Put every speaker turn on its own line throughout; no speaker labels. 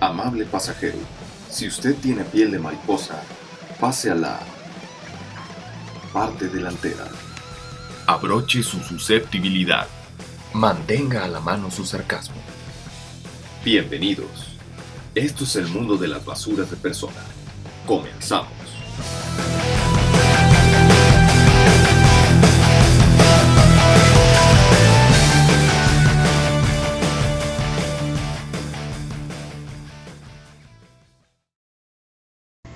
Amable pasajero, si usted tiene piel de mariposa, pase a la parte delantera.
Abroche su susceptibilidad.
Mantenga a la mano su sarcasmo.
Bienvenidos. Esto es el mundo de las basuras de persona. Comenzamos.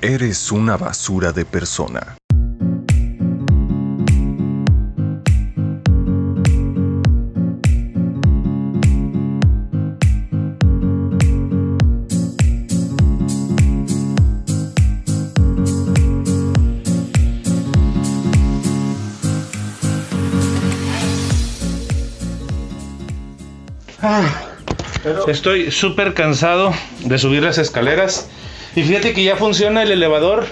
Eres una basura de persona.
Estoy súper cansado de subir las escaleras. Y fíjate que ya funciona el elevador.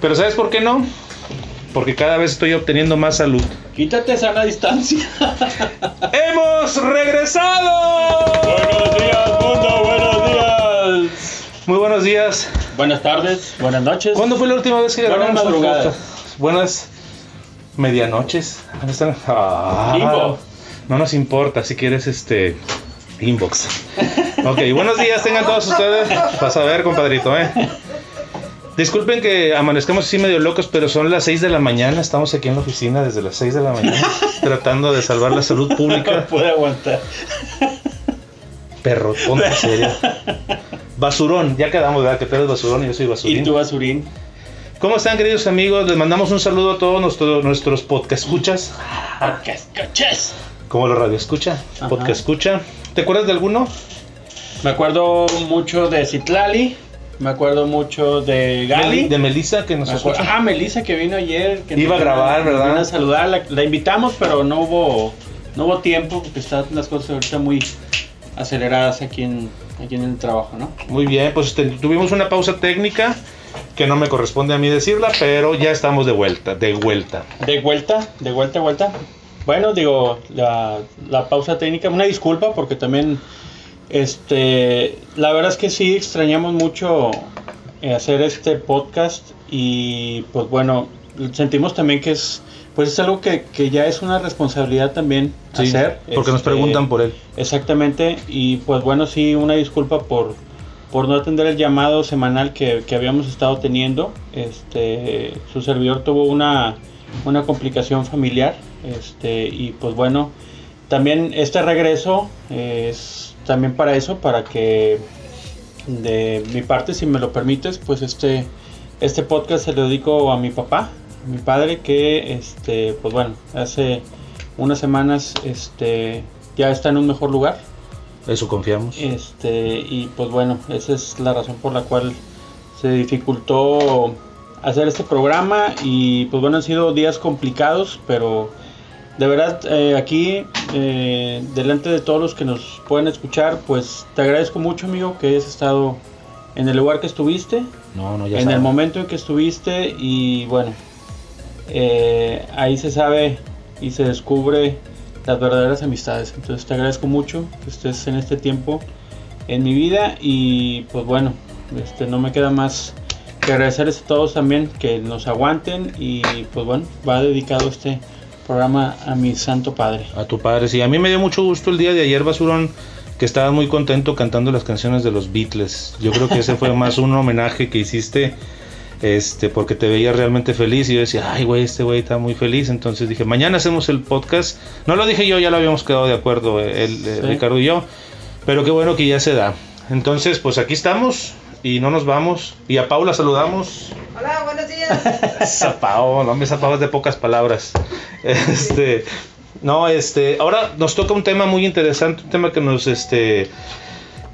Pero ¿sabes por qué no? Porque cada vez estoy obteniendo más salud.
Quítate sana distancia.
¡Hemos regresado!
buenos días, mundo, buenos días.
Muy buenos días.
Buenas tardes, buenas noches.
¿Cuándo fue la última vez que
Buenas
grabamos el
madrugadas.
Buenas medianoches. ¿Dónde están? Ah, no nos importa si quieres este inbox. Ok, buenos días tengan todos ustedes. Vas a ver, compadrito, ¿eh? Disculpen que amanezcamos así medio locos, pero son las 6 de la mañana. Estamos aquí en la oficina desde las 6 de la mañana tratando de salvar la salud
No
pública.
puede aguantar.
Perro, ponte serio. Basurón, ya quedamos, ¿verdad? Que tú eres basurón y yo soy basurín.
Y tú, Basurín.
¿Cómo están, queridos amigos? Les mandamos un saludo a todos nuestros, nuestros podcast escuchas,
¿Qué escuchas?
como los radio escucha, podcast escucha. ¿Te acuerdas de alguno?
Me acuerdo mucho de Citlali. Me acuerdo mucho de Gali.
De Melissa, que nos
acuerdo-. Ah, Melissa que vino ayer. Que
Iba a grabar, ¿verdad?
vino a saludar. La, la invitamos, pero no hubo, no hubo tiempo porque están las cosas ahorita muy aceleradas aquí en, aquí en el trabajo, ¿no?
Muy bien, pues este, tuvimos una pausa técnica que no me corresponde a mí decirla, pero ya estamos de vuelta, de vuelta.
De vuelta, de vuelta, vuelta. Bueno, digo, la, la pausa técnica, una disculpa porque también, este, la verdad es que sí extrañamos mucho eh, hacer este podcast y pues bueno, sentimos también que es, pues es algo que, que ya es una responsabilidad también
Sí,
hacer.
porque nos
este,
preguntan por él.
Exactamente, y pues bueno, sí, una disculpa por, por no atender el llamado semanal que, que habíamos estado teniendo. Este, su servidor tuvo una, una complicación familiar, este, y pues bueno, también este regreso es también para eso, para que de mi parte, si me lo permites, pues este, este podcast se lo dedico a mi papá, a mi padre, que este, pues bueno, hace unas semanas este, ya está en un mejor lugar.
Eso confiamos.
Este, y pues bueno, esa es la razón por la cual se dificultó hacer este programa y pues bueno, han sido días complicados, pero de verdad eh, aquí, eh, delante de todos los que nos pueden escuchar, pues te agradezco mucho amigo que hayas estado en el lugar que estuviste,
No, no, ya
en el momento en que estuviste y bueno, eh, ahí se sabe y se descubre las verdaderas amistades. Entonces te agradezco mucho que estés en este tiempo en mi vida y pues bueno, este no me queda más que agradecerles a todos también que nos aguanten y pues bueno, va dedicado este programa a mi santo padre.
A tu padre, sí. A mí me dio mucho gusto el día de ayer, Basurón, que estabas muy contento cantando las canciones de los Beatles. Yo creo que ese fue más un homenaje que hiciste, este, porque te veías realmente feliz y yo decía, ay, güey, este güey está muy feliz. Entonces dije, mañana hacemos el podcast. No lo dije yo, ya lo habíamos quedado de acuerdo, eh, él, eh,
Sí.
Ricardo y yo, pero qué bueno que ya se da. Entonces, pues aquí estamos y no nos vamos. Y a Paula saludamos.
Hola, buenos días.
Pao, no me esa Pao es de pocas palabras. Este, no, este, ahora nos toca un tema muy interesante, un tema que nos, este,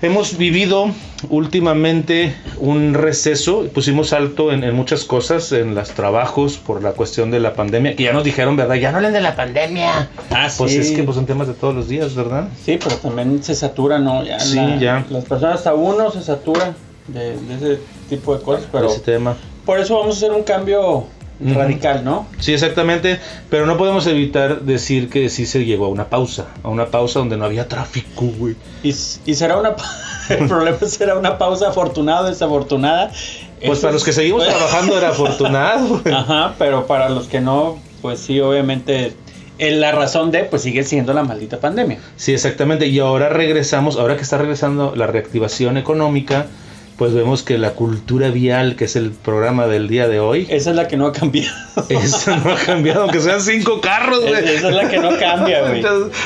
hemos vivido últimamente un receso, pusimos alto en, en muchas cosas, en los trabajos por la cuestión de la pandemia, que ya nos dijeron, ¿verdad? Ya no hablen de la pandemia.
Ah,
Pues es que pues, son temas de todos los días, ¿verdad?
Sí, pero también se satura, ¿no? Ya
Sí,
la-
ya.
Las personas, hasta uno se satura de, de ese tipo de cosas, pero
Ese tema.
por eso vamos a hacer un cambio radical, ¿no?
Sí, exactamente, pero no podemos evitar decir que sí se llegó a una pausa, a una pausa donde no había tráfico, güey.
Y, será una... el problema será una pausa afortunada o desafortunada.
Pues
Eso
para los que seguimos
pues-
trabajando era afortunado, güey.
Ajá, pero para los que no, pues sí, obviamente, la razón de, pues sigue siendo la maldita pandemia.
Sí, exactamente. Y ahora regresamos, ahora que está regresando la reactivación económica, pues vemos que la cultura vial, que es el programa del día de hoy,
Esa es la que no ha cambiado.
eso no ha cambiado, aunque sean cinco carros, güey.
Esa es la que no cambia, güey.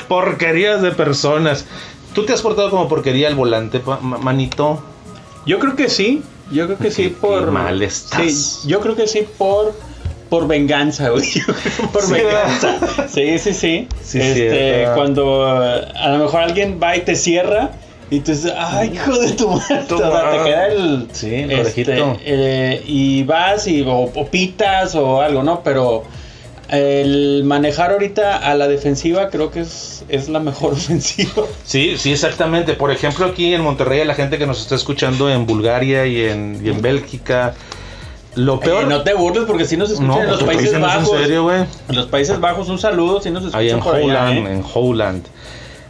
Porquerías de personas. ¿Tú te has portado como porquería al volante, manito?
Yo creo que sí, yo creo que sí
Qué-
por...
qué mal estás.
Sí, yo creo que sí por... Por venganza, güey. Por
Sí,
venganza. Sí, sí, sí.
Sí,
este, cuando eh, a lo mejor alguien va y te cierra y tú dices, ay, hijo de tu madre. Te queda el.
Sí, el
este,
orejito.
eh, y vas y o, o pitas o algo, ¿no? Pero el manejar ahorita a la defensiva creo que es, es la mejor ofensiva.
Sí, sí, exactamente. Por ejemplo, aquí en Monterrey, la gente que nos está escuchando en Bulgaria y en, y en Bélgica, lo peor...
Eh, no te burles porque si nos escuchan en los Países Bajos.
En serio, güey.
En los Países Bajos, un saludo si nos escuchan
Ahí en
por allá,
Holland,
¿eh?
en Holland.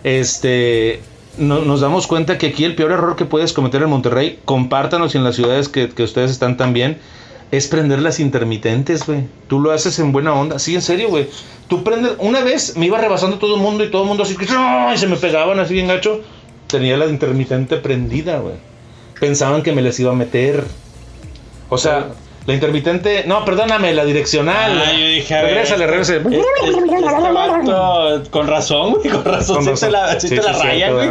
Este, no- nos damos cuenta que aquí el peor error que puedes cometer en Monterrey, compártanos y en las ciudades que, que ustedes están también, es prender las intermitentes, güey. Tú lo haces en buena onda. Sí, en serio, güey. Tú prendes, una vez me iba rebasando todo el mundo y todo el mundo así que ¡ay! se me pegaban así bien gacho. Tenía la intermitente prendida, güey. Pensaban que me les iba a meter. O sea, la intermitente, no, perdóname, la direccional.
Ah, yo dije, a
regrésale, regrésale.
Este, este vato, con razón, güey, con razón,
Con
sí
razón.
te la, sí
Sí,
te la
sí,
raya, güey.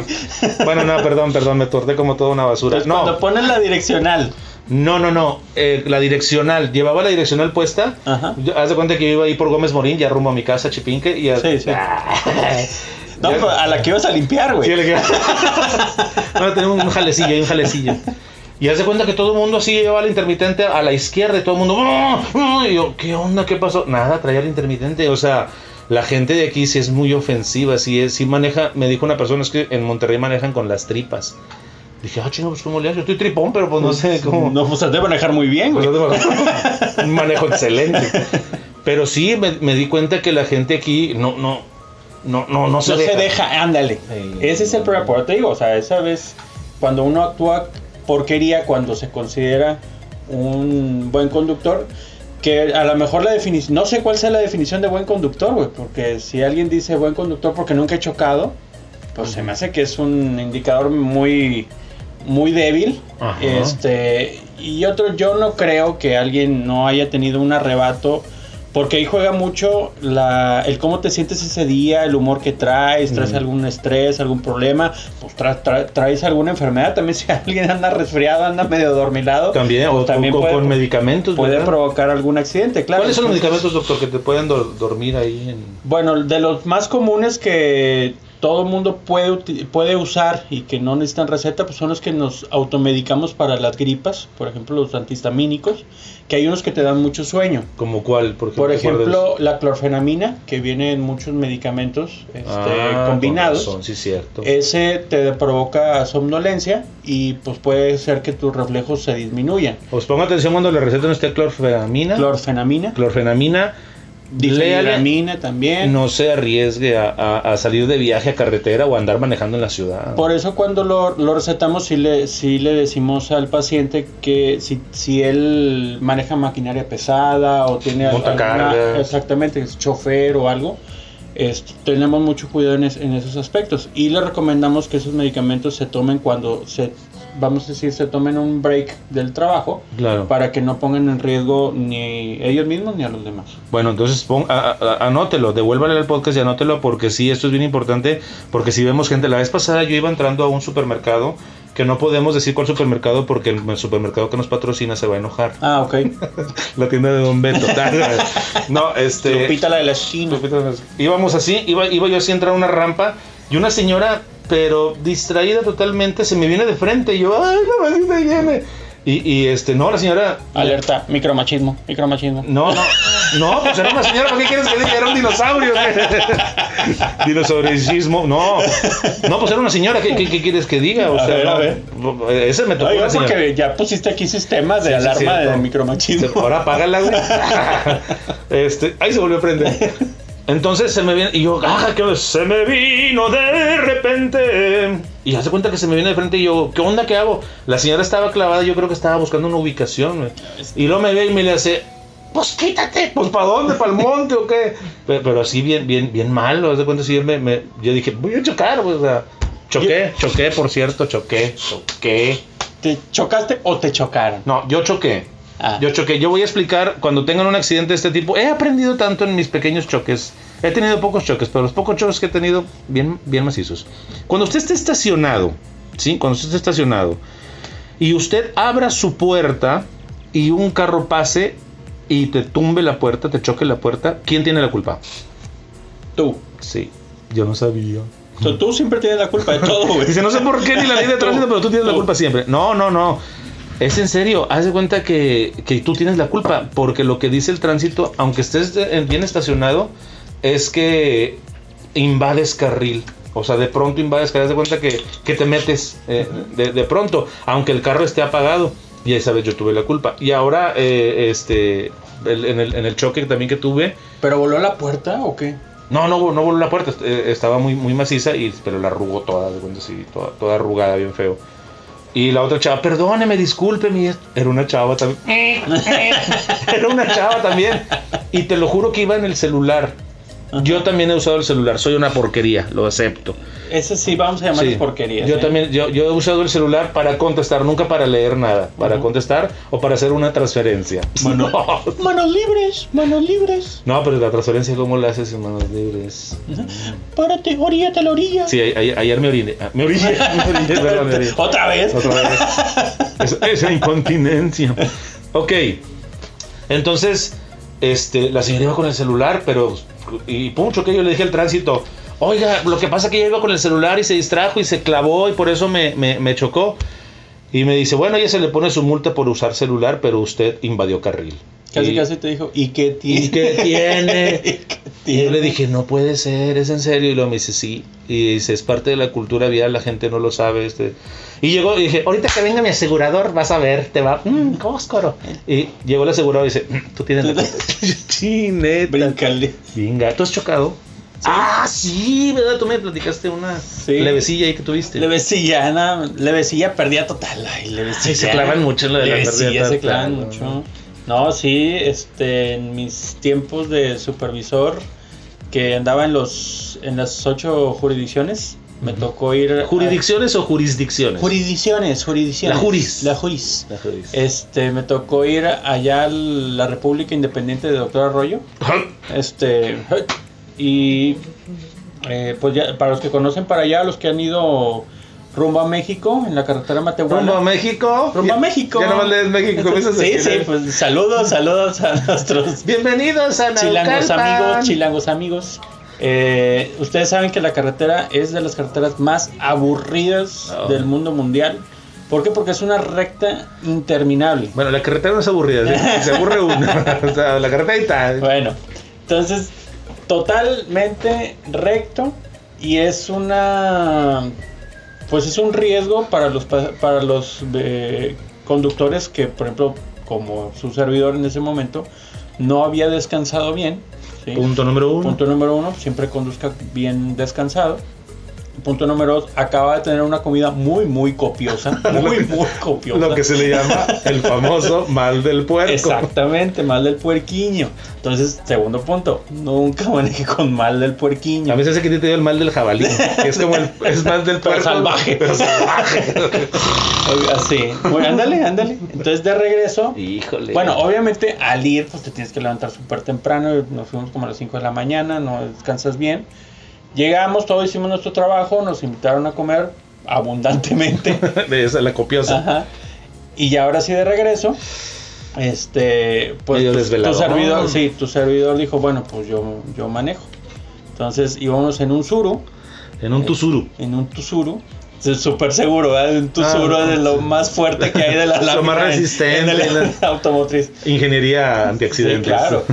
Bueno, no, perdón, perdón, me torté como toda una basura.
Entonces, cuando
No,
pones la direccional,
no, no, no. eh, la direccional, llevaba la direccional puesta.
Ajá.
Yo- haz de cuenta que yo iba ahí por Gómez Morín, ya rumbo a mi casa, Chipinque. Y
Sí, sí. no,
Ya-
a la que ibas a limpiar, güey.
Sí, le queda- no, tenemos un jalecillo, hay un jalecillo. Y haz de cuenta que todo el mundo así llevaba la intermitente a la izquierda y todo el mundo. "Ah, ah", Y yo, ¿qué onda? ¿Qué pasó? Nada, traía la intermitente. O sea, la gente de aquí sí es muy ofensiva. Sí, es, sí maneja. Me dijo una persona, es que en Monterrey manejan con las tripas. Dije, ah, chino, pues cómo le haces? Yo estoy tripón, pero pues no sé cómo.
No, pues has de manejar muy bien, güey.
Pues, un manejo excelente. Pero sí me, me di cuenta que la gente aquí no, no, no, no, no se
no
deja.
se deja, ándale. Ese es el problema, te digo, o sea, esa vez cuando uno actúa porquería cuando se considera un buen conductor, que a lo mejor la definición, no sé cuál sea la definición de buen conductor, güey, porque si alguien dice buen conductor porque nunca he chocado, pues se me hace que es un indicador muy muy débil.
Ajá.
Este, y otro, yo no creo que alguien no haya tenido un arrebato. Porque ahí juega mucho la, el cómo te sientes ese día, el humor que traes, traes
Mm.
algún estrés, algún problema, pues tra- tra- traes alguna enfermedad. También si alguien anda resfriado, anda medio dormilado,
También,
pues
o,
también puede,
con medicamentos.
puede
¿verdad?
provocar algún accidente, claro.
¿Cuáles son los medicamentos, doctor, que te pueden dor- dormir ahí? En...
Bueno, de los más comunes que todo el mundo puede, puede usar y que no necesitan receta, pues son los que nos automedicamos para las gripas, por ejemplo los antihistamínicos, que hay unos que te dan mucho sueño.
¿Como cuál? Por ejemplo,
Por
¿cuál
ejemplo, la clorfenamina, que viene en muchos medicamentos este,
Ah,
combinados.
con razón, sí, cierto.
Ese te provoca somnolencia y pues puede ser que tus reflejos se disminuyan.
Os pongo atención cuando le recetan usted clorfenamina.
Clorfenamina,
clorfenamina.
Difenidramina también.
no se arriesgue a, a- a salir de viaje a carretera o a andar manejando en la ciudad.
Por eso cuando lo, lo recetamos sí le, sí le decimos al paciente que si, si él maneja maquinaria pesada o tiene al-
Montacargas.
exactamente, es chofer o algo, este, tenemos mucho cuidado en, es- en esos aspectos y le recomendamos que esos medicamentos se tomen cuando se, vamos a decir, se tomen un break del trabajo
Claro.
para que no pongan en riesgo ni ellos mismos ni a los demás.
Bueno, entonces pon- a- a- anótelo, devuélvale al podcast y anótelo porque sí, esto es bien importante, porque si vemos gente, la vez pasada yo iba entrando a un supermercado, que no podemos decir cuál supermercado porque el, supermercado que nos patrocina se va a enojar.
Ah, ok.
La tienda de Don Beto. no, este...
Lupita la de la esquina.
Íbamos así, iba, iba yo así a entrar a una rampa y una señora, pero distraída totalmente, se me viene de frente y yo, ay, no me viene. Y, y, este, no, la señora.
Alerta, micromachismo, micromachismo.
No, no, no, pues era una señora, ¿por qué quieres que diga? Era un dinosaurio. Dinosauricismo, no. No, pues era una señora, ¿qué, qué, qué quieres que diga? O
A
sea,
ver, a ver.
Ese me tocó
Oiga,
la
porque ya pusiste aquí sistemas de
Sí,
alarma
sí,
de
no.
micromachismo.
Se- Ahora apágala, güey. Este, ahí se volvió a prender. Entonces se me viene, y yo, ah, que se me vino de repente. Y hace cuenta que se me viene de frente y yo, ¿qué onda que hago? La señora estaba clavada, yo creo que estaba buscando una ubicación, güey. Y luego me ve y me le hace, pues quítate, pues ¿para dónde? ¿Para el monte o qué? Pero, pero así bien, bien, bien mal, haz de cuenta, sí, me, me- yo dije, voy a chocar, pues, o sea, choqué, choqué, por cierto, choqué, choqué.
¿Te chocaste o te chocaron?
No, yo choqué.
Ah.
Yo choqué. Yo voy a explicar cuando tengan un accidente de este tipo. He aprendido tanto en mis pequeños choques. He tenido pocos choques, pero los pocos choques que he tenido, bien, bien macizos. Cuando usted esté estacionado, ¿sí? Cuando usted esté estacionado y usted abra su puerta y un carro pase y te tumbe la puerta, te choque la puerta, ¿quién tiene la culpa?
Tú.
Sí, yo no sabía.
Tú, tú siempre tienes la culpa de todo, güey.
Dice, no sé por qué ni la ley de tránsito, pero tú tienes la
Tú.
culpa siempre. No, no, no. Es en serio, haz de cuenta que, que tú tienes la culpa, porque lo que dice el tránsito, aunque estés bien estacionado, es que invades carril. O sea, de pronto invades carril, haz de cuenta que, que te metes eh, de, de pronto, aunque el carro esté apagado. Y esa vez yo tuve la culpa. Y ahora, eh, este, el- en, el, en el choque también que tuve,
¿Pero voló la puerta o qué?
no, no, no voló la puerta, eh, estaba muy, muy maciza, y, pero la arrugó toda, de cuenta, sí, toda, toda arrugada, bien feo. Y la otra chava, perdóneme, discúlpeme, era una chava también. era una chava también. Y te lo juro que iba en el celular. Yo también he usado el celular, soy una porquería, lo acepto.
Ese sí, vamos a llamarles
Sí.
porquerías.
Yo
¿eh?
también, yo, yo he usado el celular para contestar, nunca para leer nada, para contestar o para hacer una transferencia.
Mano-
No.
Manos libres, manos libres.
No, pero la transferencia, ¿cómo la haces en manos libres?
Párate, oríllate a la orilla.
Sí, a- a- ayer me oriné. ah, Me oriné, me oriné, perdón, me oriné.
¿Otra vez?
Otra vez. Esa, esa incontinencia. Ok. Entonces, este, la señora iba con el celular, pero. Y pum, que yo le dije al tránsito. Oiga, lo que pasa es que ella iba con el celular y se distrajo y se clavó y por eso me, me- me chocó. Y me dice, bueno, ella se le pone su multa por usar celular, pero usted invadió carril.
Casi
Y-
casi te dijo, ¿y qué tiene?
¿Y qué tiene?
¿Y qué
Y yo le dije, no puede ser, es en serio. Y luego me dice, sí. Y dice, es parte de la cultura vial, la gente no lo sabe. Este. Y llegó y dije, ahorita que venga mi asegurador, vas a ver, te va, mmm, cóscoro. Y llegó el asegurador y dice, "Mm, tú tienes la culpa". Sí, neta.
Bríncale.
Venga, ¿tú has chocado? Ah, sí, ¿verdad? Tú me platicaste una
Sí.
levecilla ahí que tuviste.
Levecilla, nada, Levecilla perdía total. Ay, Levecilla.
Ay, se clavan mucho en lo de la
Levecilla
pérdida
se clavan
¿no?
mucho. No, sí, este, en mis tiempos de supervisor, que andaba en los, en las ocho jurisdicciones, me tocó ir. a-
¿Jurisdicciones o jurisdicciones?
Jurisdicciones, jurisdicciones.
La juris.
La juris.
La juris.
Este, me tocó ir allá a la República Independiente de Doctor Arroyo. Este, y eh, pues ya, para los que conocen para allá, los que han ido rumbo a México, en la carretera Matehuala.
Rumbo a México.
Rumbo a
Ya-
México.
Ya nomás lees México.
Sí, sí, pues saludos, saludos a nuestros
Bienvenidos a
chilangos
Naucalpan.
amigos, chilangos amigos. Eh, ustedes saben que la carretera es de las carreteras más aburridas
Oh.
del mundo mundial. ¿Por qué? Porque es una recta interminable.
Bueno, la carretera no es aburrida, se, aburre uno. o sea, la carretera está.
Bueno, entonces, totalmente recto y es una. Pues es un riesgo para los, pa- para los eh, conductores que, por ejemplo, como su servidor en ese momento, no había descansado bien. ¿sí?
Punto número uno.
Punto número uno, siempre conduzca bien descansado. Punto número dos, acaba de tener una comida muy, muy copiosa. Muy, muy copiosa.
Lo que se le llama el famoso mal del puerco.
Exactamente, mal del puerquiño. Entonces, segundo punto, nunca maneje con mal del puerquiño.
A veces que te dio el mal del jabalí, que es como el es mal del
Pero
puerco.
salvaje.
Pero salvaje.
Así. Bueno, ándale, ándale. Entonces, de regreso.
Híjole.
Bueno, obviamente al ir, pues te tienes que levantar súper temprano. Nos fuimos como a las 5 de la mañana, no descansas bien. Llegamos, todos hicimos nuestro trabajo, nos invitaron a comer abundantemente.
de esa, la copiosa.
Ajá. Y ya ahora sí de regreso, este, pues tu, tu servidor, sí, tu servidor dijo, bueno, pues yo, yo manejo. Entonces íbamos en un suru,
En un tusuru.
en un Tusuru, es súper seguro, ¿verdad? Tu
Ah,
seguro es lo más fuerte que hay de la
Lo
lámina
más
en-
resistente,
en el
la-
automotriz.
Ingeniería
Sí,
antiaccidentes.
claro.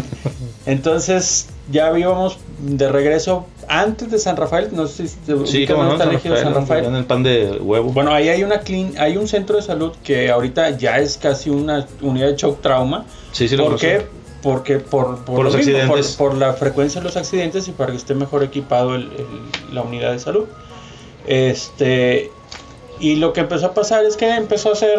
Entonces, ya íbamos de regreso antes de San Rafael, no sé si te
Sí, como no, San Rafael,
San Rafael.
en el pan de huevo.
Bueno, ahí hay una clean, hay un centro de salud que ahorita ya es casi una unidad de shock trauma.
sí, sí, lo
¿Por qué? Porque por, por,
Por
lo
los
mismo, por-
accidentes.
Por, la frecuencia de los accidentes y para que esté mejor equipado el- el- la unidad de salud. Este y lo que empezó a pasar es que empezó a hacer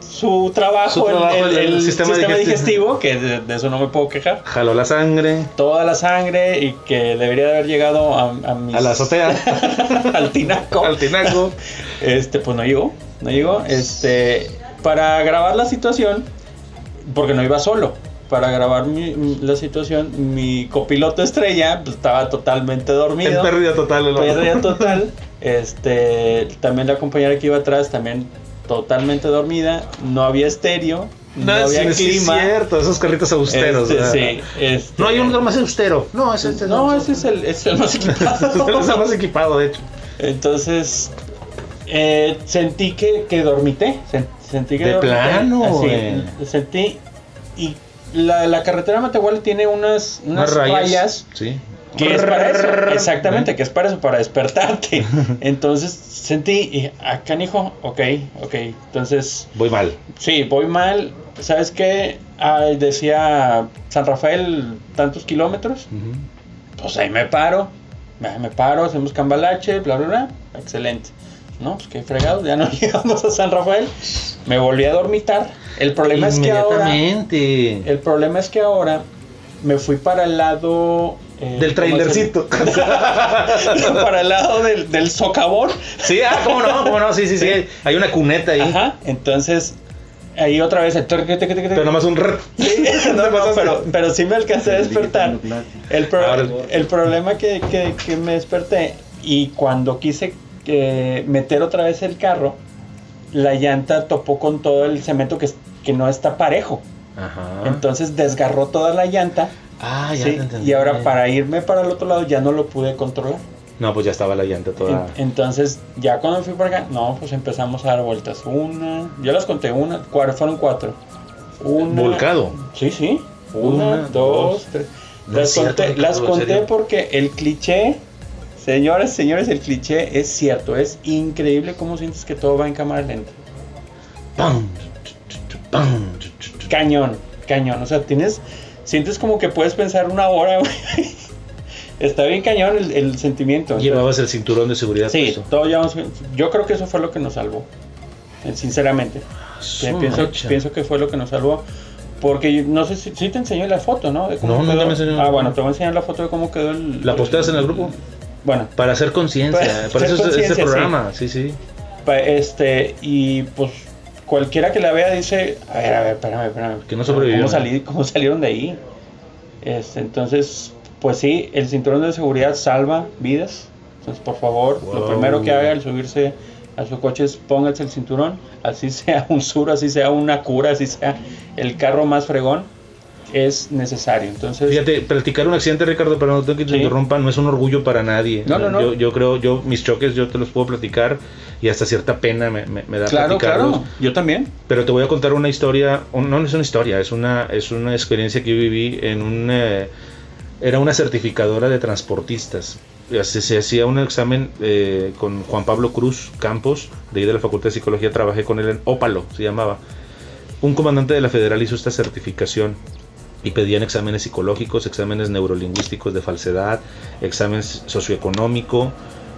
su trabajo,
Su trabajo,
el, el-
el
el
sistema
sistema,
digestivo.
digestivo, que de, de eso no me puedo quejar.
Jaló la sangre
Toda la sangre y que debería de haber llegado a, a mis-
a la azotea,
al tinaco.
al tinaco.
Este, pues no llegó, no llegó. Este, para grabar la situación, porque no iba solo, para grabar mi- la situación, mi copiloto estrella pues, estaba totalmente
En
dormido.
pérdida total. el otro.
Pérdida total. Este, también la compañera que iba atrás, también totalmente dormida. No había estéreo, no,
No,
había
sí, sí, es
clima.
cierto, esos carritos austeros.
Este, sí, este-
No hay un lugar más austero. No, ese, ese
No, ese es el, ese es el más equipado.
es el más equipado, de hecho.
Entonces, eh, sentí que, que dormité. sen- Sentí que
De
dormité.
plano,
Así,
güey.
sentí. Y la, la carretera Matehuala tiene unas, unas rayas.
Sí.
que es para eso. Exactamente, que es para eso, para despertarte. Entonces sentí, y, ah, canijo, ok, ok. Entonces,
Voy mal.
sí, voy mal. ¿Sabes qué? Ah, decía San Rafael, tantos kilómetros pues ahí me paro, me paro, hacemos cambalache, bla, bla, bla, excelente. No, pues qué fregado, ya no llegamos a San Rafael, me volví a dormitar. El problema es que ahora, el problema es que ahora me fui para el lado eh,
Del
¿cómo
trailercito.
para el lado del, del socavón.
Sí, ah, cómo no, cómo no, sí, sí, sí. Hay una cuneta ahí.
Ajá, entonces ahí otra vez el.
Pero nomás un rrr.
Sí, no, no, pero, pero sí me alcancé a despertar. El, pro-
Ahora-
el problema que, que, que me desperté y cuando quise eh, meter otra vez el carro, la llanta topó con todo el cemento que, que no está parejo.
Ajá.
Entonces desgarró toda la llanta.
ah, ya
¿sí? Y ahora para irme para el otro lado ya no lo pude controlar.
No, pues ya estaba la llanta toda.
En- Entonces ya cuando fui para acá, no, pues empezamos a dar vueltas. Una, yo las conté, una, cuatro, fueron cuatro. Una,
Volcado.
Sí, sí. Una,
Una,
dos,
dos.
tres.
No
las
cierto,
conté, las
¿en
conté porque el cliché, señores, señores, el cliché es cierto. Es increíble cómo sientes que todo va en cámara lenta.
¡Pam! ¡Pam!
Cañón, cañón. O sea, tienes, sientes como que puedes pensar una hora, güey. Está bien cañón el, el sentimiento.
Llevabas el cinturón de seguridad
Sí,
puesto.
todo llevamos- Yo creo que eso fue lo que nos salvó. eh, Sinceramente.
Su
pienso, que fue lo que nos salvó. Porque no sé si, si te enseñé la foto, ¿no? De cómo
No, me enseñó.
Ah, bueno, te voy a enseñar la foto de cómo quedó el.
¿La posteas en el grupo?
Bueno,
Para hacer conciencia.
Para
Por eso es este programa. Sí, sí.
pa- este, y pues cualquiera que la vea dice, a ver, a ver, espérame, espérame.
Que no sobrevivió.
¿Cómo, salí, cómo salieron de ahí? Este, entonces, pues sí, el cinturón de seguridad salva vidas. Entonces, por favor, lo
Wow.
primero que haga al subirse a su coche es póngase el cinturón, así sea un sur, así sea una cura, así sea el carro más fregón, es necesario. Entonces,
Fíjate, platicar un accidente, Ricardo, pero no tengo que te
Sí.
interrumpa, no es un orgullo para nadie.
No, no, no.
Yo, yo creo, yo mis choques yo te los puedo platicar y hasta cierta pena me, me- me da
claro,
platicarlos.
claro, yo también.
Pero te voy a contar una historia, no, no es una historia, es una, es una experiencia que yo viví en un... eh, era una certificadora de transportistas. Se, se hacía un examen eh, con Juan Pablo Cruz Campos, de ahí de la Facultad de Psicología, trabajé con él en Ópalo, se llamaba. Un comandante de la federal hizo esta certificación y pedían exámenes psicológicos, exámenes neurolingüísticos de falsedad, examen socioeconómico,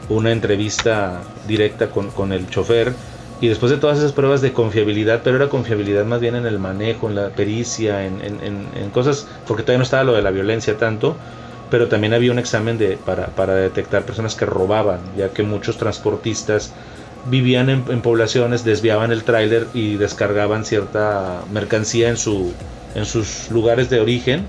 una entrevista directa con, con el chofer y después de todas esas pruebas de confiabilidad, pero era confiabilidad más bien en el manejo, en la pericia, en, en- en- cosas, porque todavía no estaba lo de la violencia tanto, pero también había un examen de, para, para detectar personas que robaban, ya que muchos transportistas vivían en poblaciones, desviaban el tráiler y descargaban cierta mercancía en, su, en sus lugares de origen,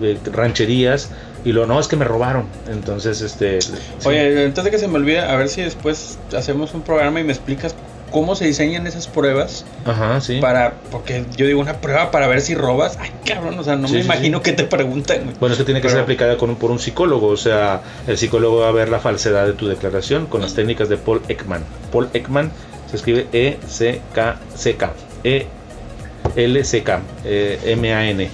de rancherías, y lo no es que me robaron. Entonces, este. sí.
Oye, antes de que se me olvide, a ver si después hacemos un programa y me explicas cómo se diseñan esas pruebas
Ajá, sí.
para, porque yo digo una prueba para ver si robas, ay cabrón, o sea, no
Sí,
me
sí,
imagino
sí.
que te preguntan.
Bueno, es que tiene que
Pero-
ser aplicada con un- por un psicólogo, o sea, el psicólogo va a ver la falsedad de tu declaración con las técnicas de Paul Ekman. Paul Ekman se escribe E E-C-K-C-K, E-L-C-K, eh, M-A-N.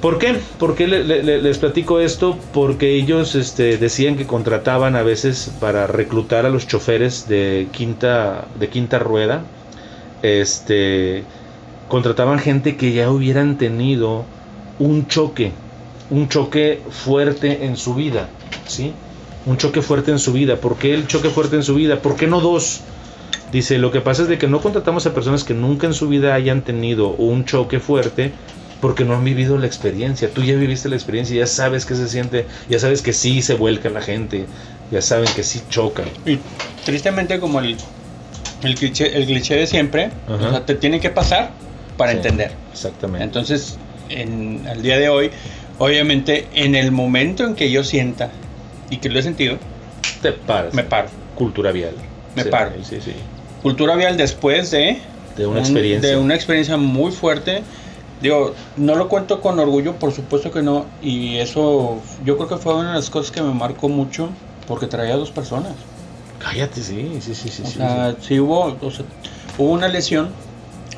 ¿Por qué? ¿Por qué le- le- le- les platico esto? Porque ellos este, decían que contrataban a veces para reclutar a los choferes de quinta, de quinta rueda, este, contrataban gente que ya hubieran tenido un choque, un choque fuerte en su vida, ¿sí? Un choque fuerte en su vida. ¿Por qué el choque fuerte en su vida? ¿Por qué no dos? Dice, lo que pasa es de que no contratamos a personas que nunca en su vida hayan tenido un choque fuerte porque no han vivido la experiencia. Tú ya viviste la experiencia, ya sabes qué se siente, ya sabes que sí se vuelca la gente, ya saben que sí chocan.
Y tristemente como el, el, cliché, el cliché de siempre, o sea, te tiene que pasar para
Sí.
entender.
Exactamente.
Entonces, en, al día de hoy, obviamente, en el momento en que yo sienta y que lo he sentido,
te paras.
me paro.
Cultura vial.
Me
Sí,
paro.
Sí, sí.
Cultura vial después de,
De una
un-
experiencia.
de una experiencia muy fuerte. Digo, no lo cuento con orgullo, por supuesto que no. Y eso, yo creo que fue una de las cosas que me marcó mucho porque traía dos personas.
Cállate, sí, sí, sí, sí.
O
sí,
sea, sí hubo, o sea, hubo una lesión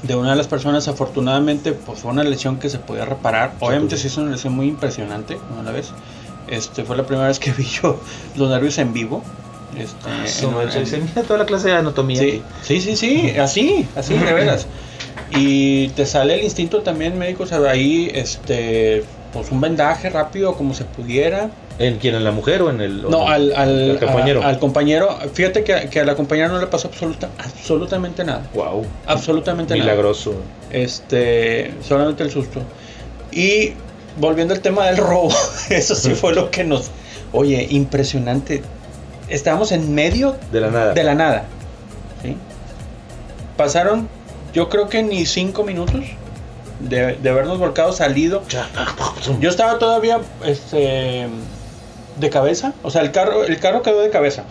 de una de las personas, afortunadamente, pues fue una lesión que se podía reparar. Obviamente
pues.
sí es una lesión muy impresionante, ¿no? la vez. Este, fue la primera vez que vi yo los nervios en vivo. Este,
Eso,
en-
dice, mira toda la clase de anatomía.
sí,
aquí".
sí, sí, sí, así, así, de veras. Y te sale el instinto también médico, o sea, ahí, este, pues un vendaje rápido, como se pudiera.
¿En quién? ¿En la mujer o en el.? o
No, al, al,
al compañero?
a- al compañero. Fíjate que, que a la compañera no le pasó absoluta, absolutamente nada.
Wow.
Absolutamente nada.
Milagroso.
Este, solamente el susto. Y volviendo al tema del robo, eso sí fue lo que nos. Oye, impresionante. Estábamos en medio
De la nada.
de la nada. ¿sí? Pasaron, yo creo que ni cinco minutos de, de habernos volcado, salido. Yo estaba todavía este, de cabeza, o sea, el carro, el carro quedó de cabeza.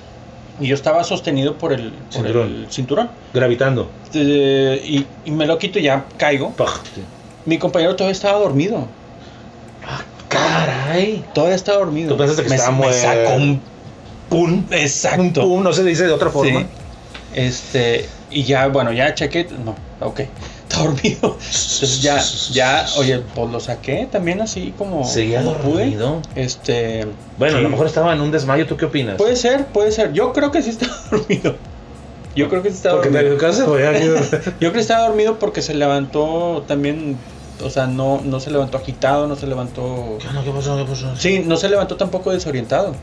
Y yo estaba sostenido por el por
Cinturón.
el cinturón.
Gravitando.
Eh, y, y me lo quito y ya caigo.
Paj.
Mi compañero todavía estaba dormido.
Caray.
Todavía estaba dormido.
Tú pensaste que
me,
estaba
me sacó un
Pum.
Exacto.
Pum, no se dice de otra forma.
Sí. Este, y ya, bueno, ya chequé. No, ok, está dormido. Entonces ya, ya, oye, pues lo saqué también así como.
Seguía
como pude.
dormido.
Este.
Bueno, a lo mejor estaba en un desmayo. ¿Tú qué opinas?
Puede ser, puede ser. Yo creo que sí estaba dormido. Yo creo que sí estaba
Porque
dormido. dormido.
güey.
Yo creo que estaba dormido porque se levantó también. O sea, no, no se levantó agitado, no se levantó.
¿Qué onda? ¿Qué pasó? ¿Qué pasó?
Sí, no se levantó tampoco desorientado.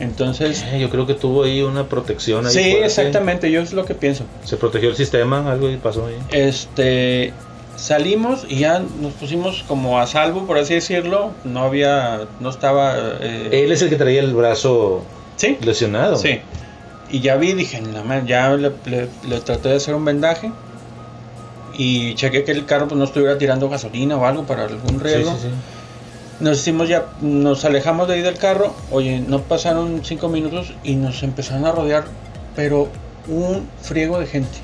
Entonces.
Eh, yo creo que tuvo ahí una protección. Ahí
Sí,
fuerte.
exactamente, yo es lo que pienso.
Se protegió el sistema, algo y pasó ahí.
Este, salimos y ya nos pusimos como a salvo, por así decirlo. No había, no estaba. eh,
Él es el que traía el brazo
sí,
lesionado.
sí. Y ya vi, dije, la ya le, le- le traté de hacer un vendaje. Y chequé que el carro pues, no estuviera tirando gasolina o algo para algún
Sí,
riesgo.
sí, sí.
Nos hicimos ya, nos alejamos de ahí del carro. Oye, no pasaron cinco minutos y nos empezaron a rodear, pero un friego de gente.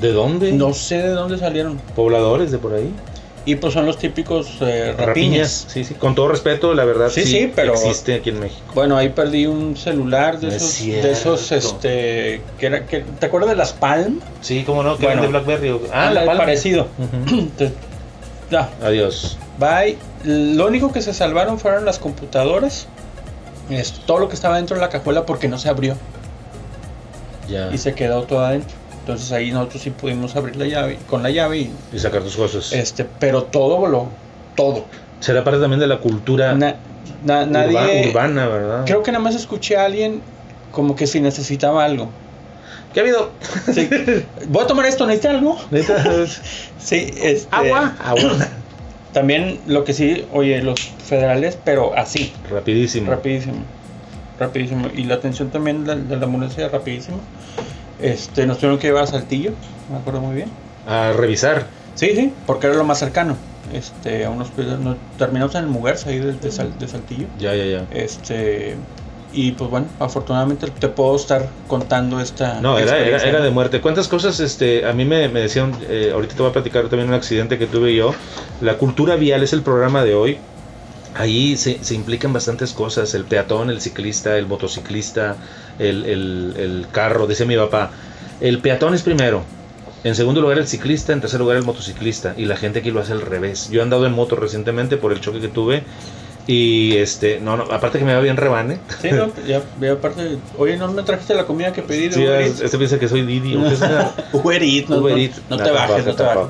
¿De dónde?
No sé de dónde salieron.
Pobladores de por ahí.
Y pues son los típicos eh, rapiñas.
Sí, sí. Con todo respeto, la verdad.
Sí, sí, pero-
Existe aquí en México.
Bueno, ahí perdí un celular de
No es
esos, de esos, este, que era, que, ¿te acuerdas de las Palm?
Sí, cómo no, que
Bueno.
eran de Blackberry. o-
Ah,
la Palm.
parecido. Entonces,
Adiós.
bye. Lo único que se salvaron fueron las computadoras, es, todo lo que estaba dentro de la cajuela porque no se abrió
Ya.
y se quedó todo adentro. Entonces ahí nosotros sí pudimos abrir la llave, con la llave y,
Y sacar tus cosas.
este, pero todo voló, todo.
Será parte también de la cultura
Na- na-
urba-
nadie,
urbana, ¿verdad?
creo que nada más escuché a alguien como que si necesitaba algo.
¿Qué ha habido?
Sí. Voy a tomar esto, ¿necesita algo? Sí, este,
Agua. Agua.
También lo que sí, oye, los federales, pero así,
Rapidísimo.
rapidísimo. Rapidísimo. Y la atención también de, de la ambulancia, rapidísimo. Este, nos tuvieron que llevar a Saltillo, me acuerdo muy bien.
A revisar.
Sí, sí, porque era lo más cercano. Este, a un hospital, no, terminamos en el Muguerza ahí de, de Sal- de Saltillo.
Ya, ya, ya.
Este, y pues bueno, afortunadamente te puedo estar contando esta.
No, era, era, era de muerte. ¿Cuántas cosas este, a mí me, me decían, eh, ahorita te voy a platicar también un accidente que tuve yo? La cultura vial es el programa de hoy. Ahí se, se implican bastantes cosas, el peatón, el ciclista, el motociclista, el, el- el carro, dice mi papá. El peatón es primero, en segundo lugar el ciclista, en tercer lugar el motociclista. Y la gente aquí lo hace al revés. Yo he andado en moto recientemente por el choque que tuve. Y este, no, no, aparte que me va bien rebane.
Sí, no, ya, ya aparte. Oye, ¿no me trajiste la comida que pedí
Sí, es- este piensa que soy Didi.
Uber Eats, no,
Uber
no-
Eats.
no
No,
te bajes, no te bajes.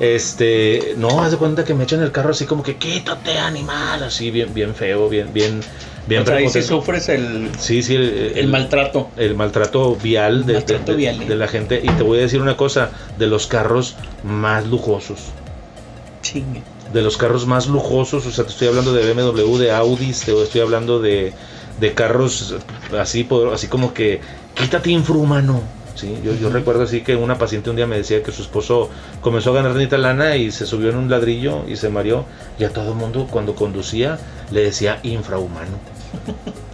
Este, no, haz de cuenta que me echan el carro así como que quítate animal, así bien, bien feo, bien, bien, bien
o sea, ahí sí sufres el,
Sí, sí, el,
el maltrato.
el maltrato vial, de,
Maltrato
de- de-
vial, ¿eh?
de la gente. Y te voy a decir una cosa, de los carros más lujosos.
Chingue.
De los carros más lujosos, o sea, te estoy hablando de BMW, de Audis, te estoy hablando de, de carros así, así como que quítate infrahumano. Sí, yo, yo recuerdo así que una paciente un día me decía que su esposo comenzó a ganar nita lana y se subió en un ladrillo y se mareó y a todo el mundo cuando conducía le decía infrahumano.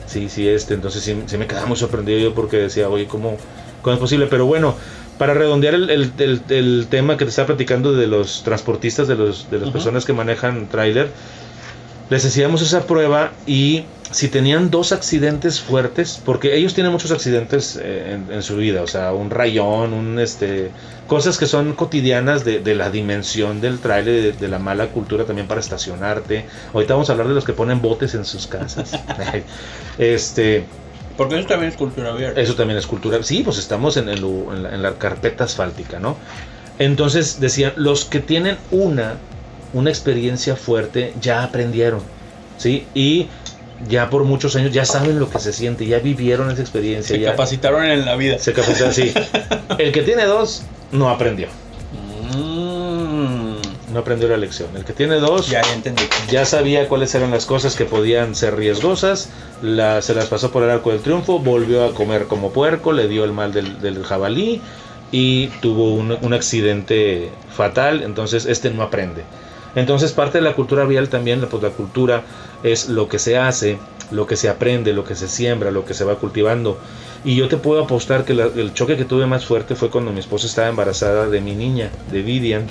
Sí, sí, este, entonces sí, sí me quedaba muy sorprendido yo porque decía, oye, ¿cómo, cómo es posible? Pero bueno, para redondear el, el- el- el tema que te estaba platicando de los transportistas, de, los, de las personas que manejan tráiler, les hacíamos esa prueba y si tenían dos accidentes fuertes, porque ellos tienen muchos accidentes eh, en, en su vida, o sea, un rayón, un este, cosas que son cotidianas de, de la dimensión del tráiler, de, de la mala cultura también para estacionarte. Ahorita vamos a hablar de los que ponen botes en sus casas. este,
Porque eso también es cultura abierta.
eso también es cultural. Sí, pues estamos en, el- en la, en la carpeta asfáltica, ¿no? Entonces decían, los que tienen una, una experiencia fuerte ya aprendieron, ¿sí? Y ya por muchos años ya saben lo que se siente, ya vivieron esa experiencia.
Se
ya,
capacitaron en la vida.
Se capacitaron, sí. El que tiene dos, no aprendió. No aprendió la lección. El que tiene dos,
ya, ya entendí.
ya sabía cuáles eran las cosas que podían ser riesgosas, la- se las pasó por el arco del triunfo, volvió a comer como puerco, le dio el mal del, del jabalí y tuvo un, un accidente fatal, entonces este no aprende. Entonces parte de la cultura vial también, pues la cultura es lo que se hace, lo que se aprende, lo que se siembra, lo que se va cultivando. Y yo te puedo apostar que la- el choque que tuve más fuerte fue cuando mi esposa estaba embarazada de mi niña, de Vivian.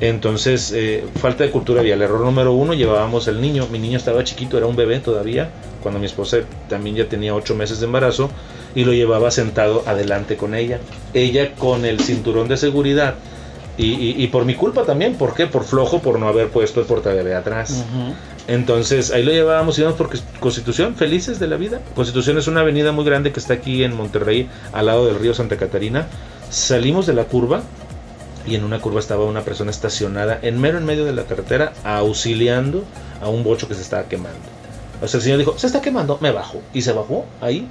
Entonces, eh, falta de cultura vial. Error número uno, llevábamos el niño. Mi niño estaba chiquito, era un bebé todavía, cuando mi esposa también ya tenía ocho meses de embarazo, y lo llevaba sentado adelante con ella. Ella con el cinturón de seguridad. Y, y- y por mi culpa también, ¿por qué? Por flojo, por no haber puesto el portabebé atrás.
Ujú.
Entonces ahí lo llevábamos, íbamos por Constitución, felices de la vida. Constitución es una avenida muy grande que está aquí en Monterrey, al lado del río Santa Catarina. Salimos de la curva y en una curva estaba una persona estacionada en mero en medio de la carretera, auxiliando a un bocho que se estaba quemando. O sea, el señor dijo, se está quemando, me bajo. Y se bajó ahí.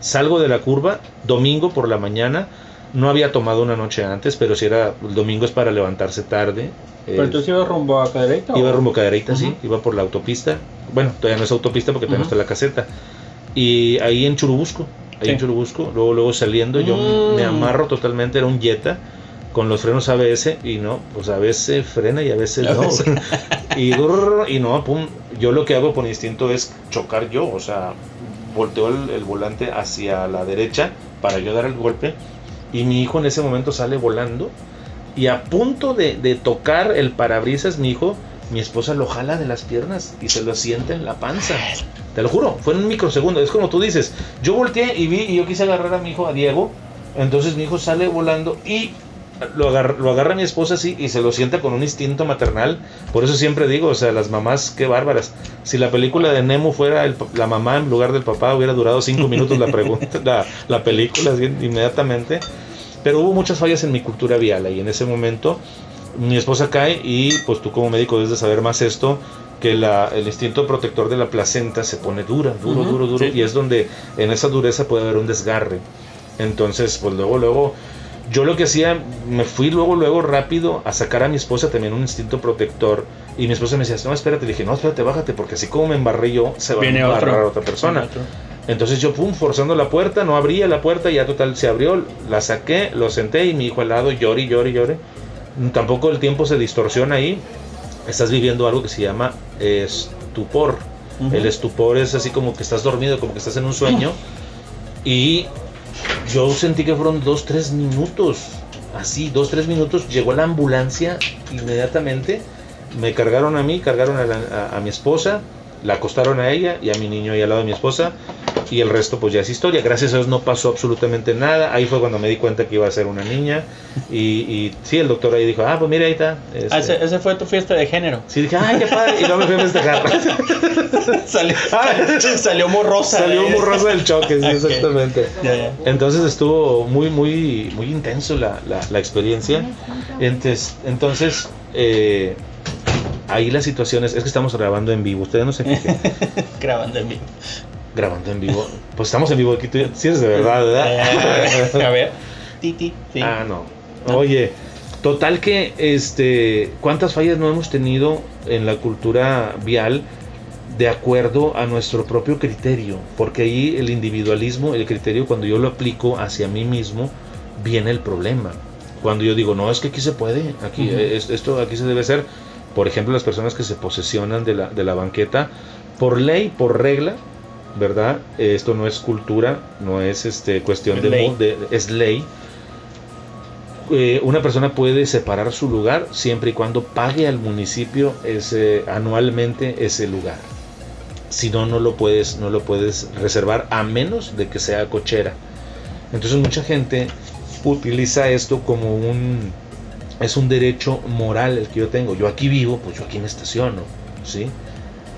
Salgo de la curva, domingo por la mañana. No había tomado una noche antes, pero si era el domingo es para levantarse tarde.
¿Pero
Eh,
entonces ibas rumbo a Cadereyta?
Iba
o?
rumbo Cadereyta, sí,
Ujú.
iba por la autopista. Bueno, todavía no es autopista porque todavía
Ujú.
no está la caseta. Y ahí en Churubusco, ahí
Sí.
en Churubusco, luego luego saliendo yo
Mm.
me amarro totalmente, era un Jetta con los frenos ABS y no, pues a veces frena y a veces no. y, y no, pum, yo lo que hago por instinto es chocar yo, o sea, volteo el, el volante hacia la derecha para yo dar el golpe y mi hijo en ese momento sale volando y a punto de, de tocar el parabrisas, mi hijo, mi esposa lo jala de las piernas y se lo sienta en la panza. Te lo juro, fue en un microsegundo. Es como tú dices, yo volteé y vi y yo quise agarrar a mi hijo, a Diego. Entonces mi hijo sale volando y lo agarra, lo agarra mi esposa así y se lo sienta con un instinto maternal. Por eso siempre digo, o sea, las mamás, qué bárbaras. Si la película de Nemo fuera el la mamá en lugar del papá, hubiera durado cinco minutos la pregunta, la, la película inmediatamente. Pero hubo muchas fallas en mi cultura vial y en ese momento mi esposa cae y pues tú como médico debes de saber más esto que la, el instinto protector de la placenta se pone dura, duro, duro, duro
sí.
y es donde en esa dureza puede haber un desgarre. Entonces, pues luego, luego, yo lo que hacía, me fui luego, luego rápido a sacar a mi esposa también un instinto protector y mi esposa me decía, no, espérate, le dije, no, espérate, bájate porque así como me embarré yo, se va
Viene
a embarrar
otro.
otra persona. Entonces yo, pum, forzando la puerta, no abría la puerta, ya total se abrió, la saqué, lo senté y mi hijo al lado llore, llore, llore. Tampoco el tiempo se distorsiona ahí. Estás viviendo algo que se llama estupor. El estupor es así como que estás dormido, como que estás en un sueño. Y yo sentí que fueron dos, tres minutos. Así, dos, tres minutos. Llegó la ambulancia inmediatamente. Me cargaron a mí, cargaron a, la- mi esposa, la acostaron a ella y a mi niño ahí al lado de mi esposa. Y el resto pues ya es historia. Gracias a Dios no pasó absolutamente nada. Ahí fue cuando me di cuenta que iba a ser una niña. Y, y sí, el doctor ahí dijo, ah, pues mira, ahí está.
Ah,
este".
ese, ese fue tu fiesta de género.
Sí, dije, ay, qué padre. Y no me fui a festejar.
salió, salió morrosa.
Salió borroso del choque, sí,
Ok.
exactamente.
Ya, ya.
Entonces estuvo muy, muy, muy intenso la, la, la experiencia. Entonces, entonces eh, ahí las situaciones, es que estamos grabando en vivo, ustedes no se fijen,
Grabando en vivo.
Grabando en vivo. Pues estamos en vivo aquí, tú sí eres de verdad, ¿verdad?
Eh, a ver. Titi. Sí.
Ah, no. Oye, total que, este, ¿cuántas fallas no hemos tenido en la cultura vial de acuerdo a nuestro propio criterio? Porque ahí el individualismo, el criterio, cuando yo lo aplico hacia mí mismo, viene el problema. Cuando yo digo, no, es que aquí se puede, aquí, eh, es- esto aquí se debe hacer. Por ejemplo, las personas que se posesionan de la, de la banqueta, por ley, por regla, ¿verdad? Eh, Esto no es cultura, no es este, cuestión
Es
de,
ley.
de- es ley. Eh, una persona puede separar su lugar siempre y cuando pague al municipio ese, anualmente ese lugar. Si no, no lo puedes, no lo puedes reservar a menos de que sea cochera. Entonces mucha gente utiliza esto como un es un derecho moral el que yo tengo. Yo aquí vivo, pues yo aquí me estaciono, ¿sí?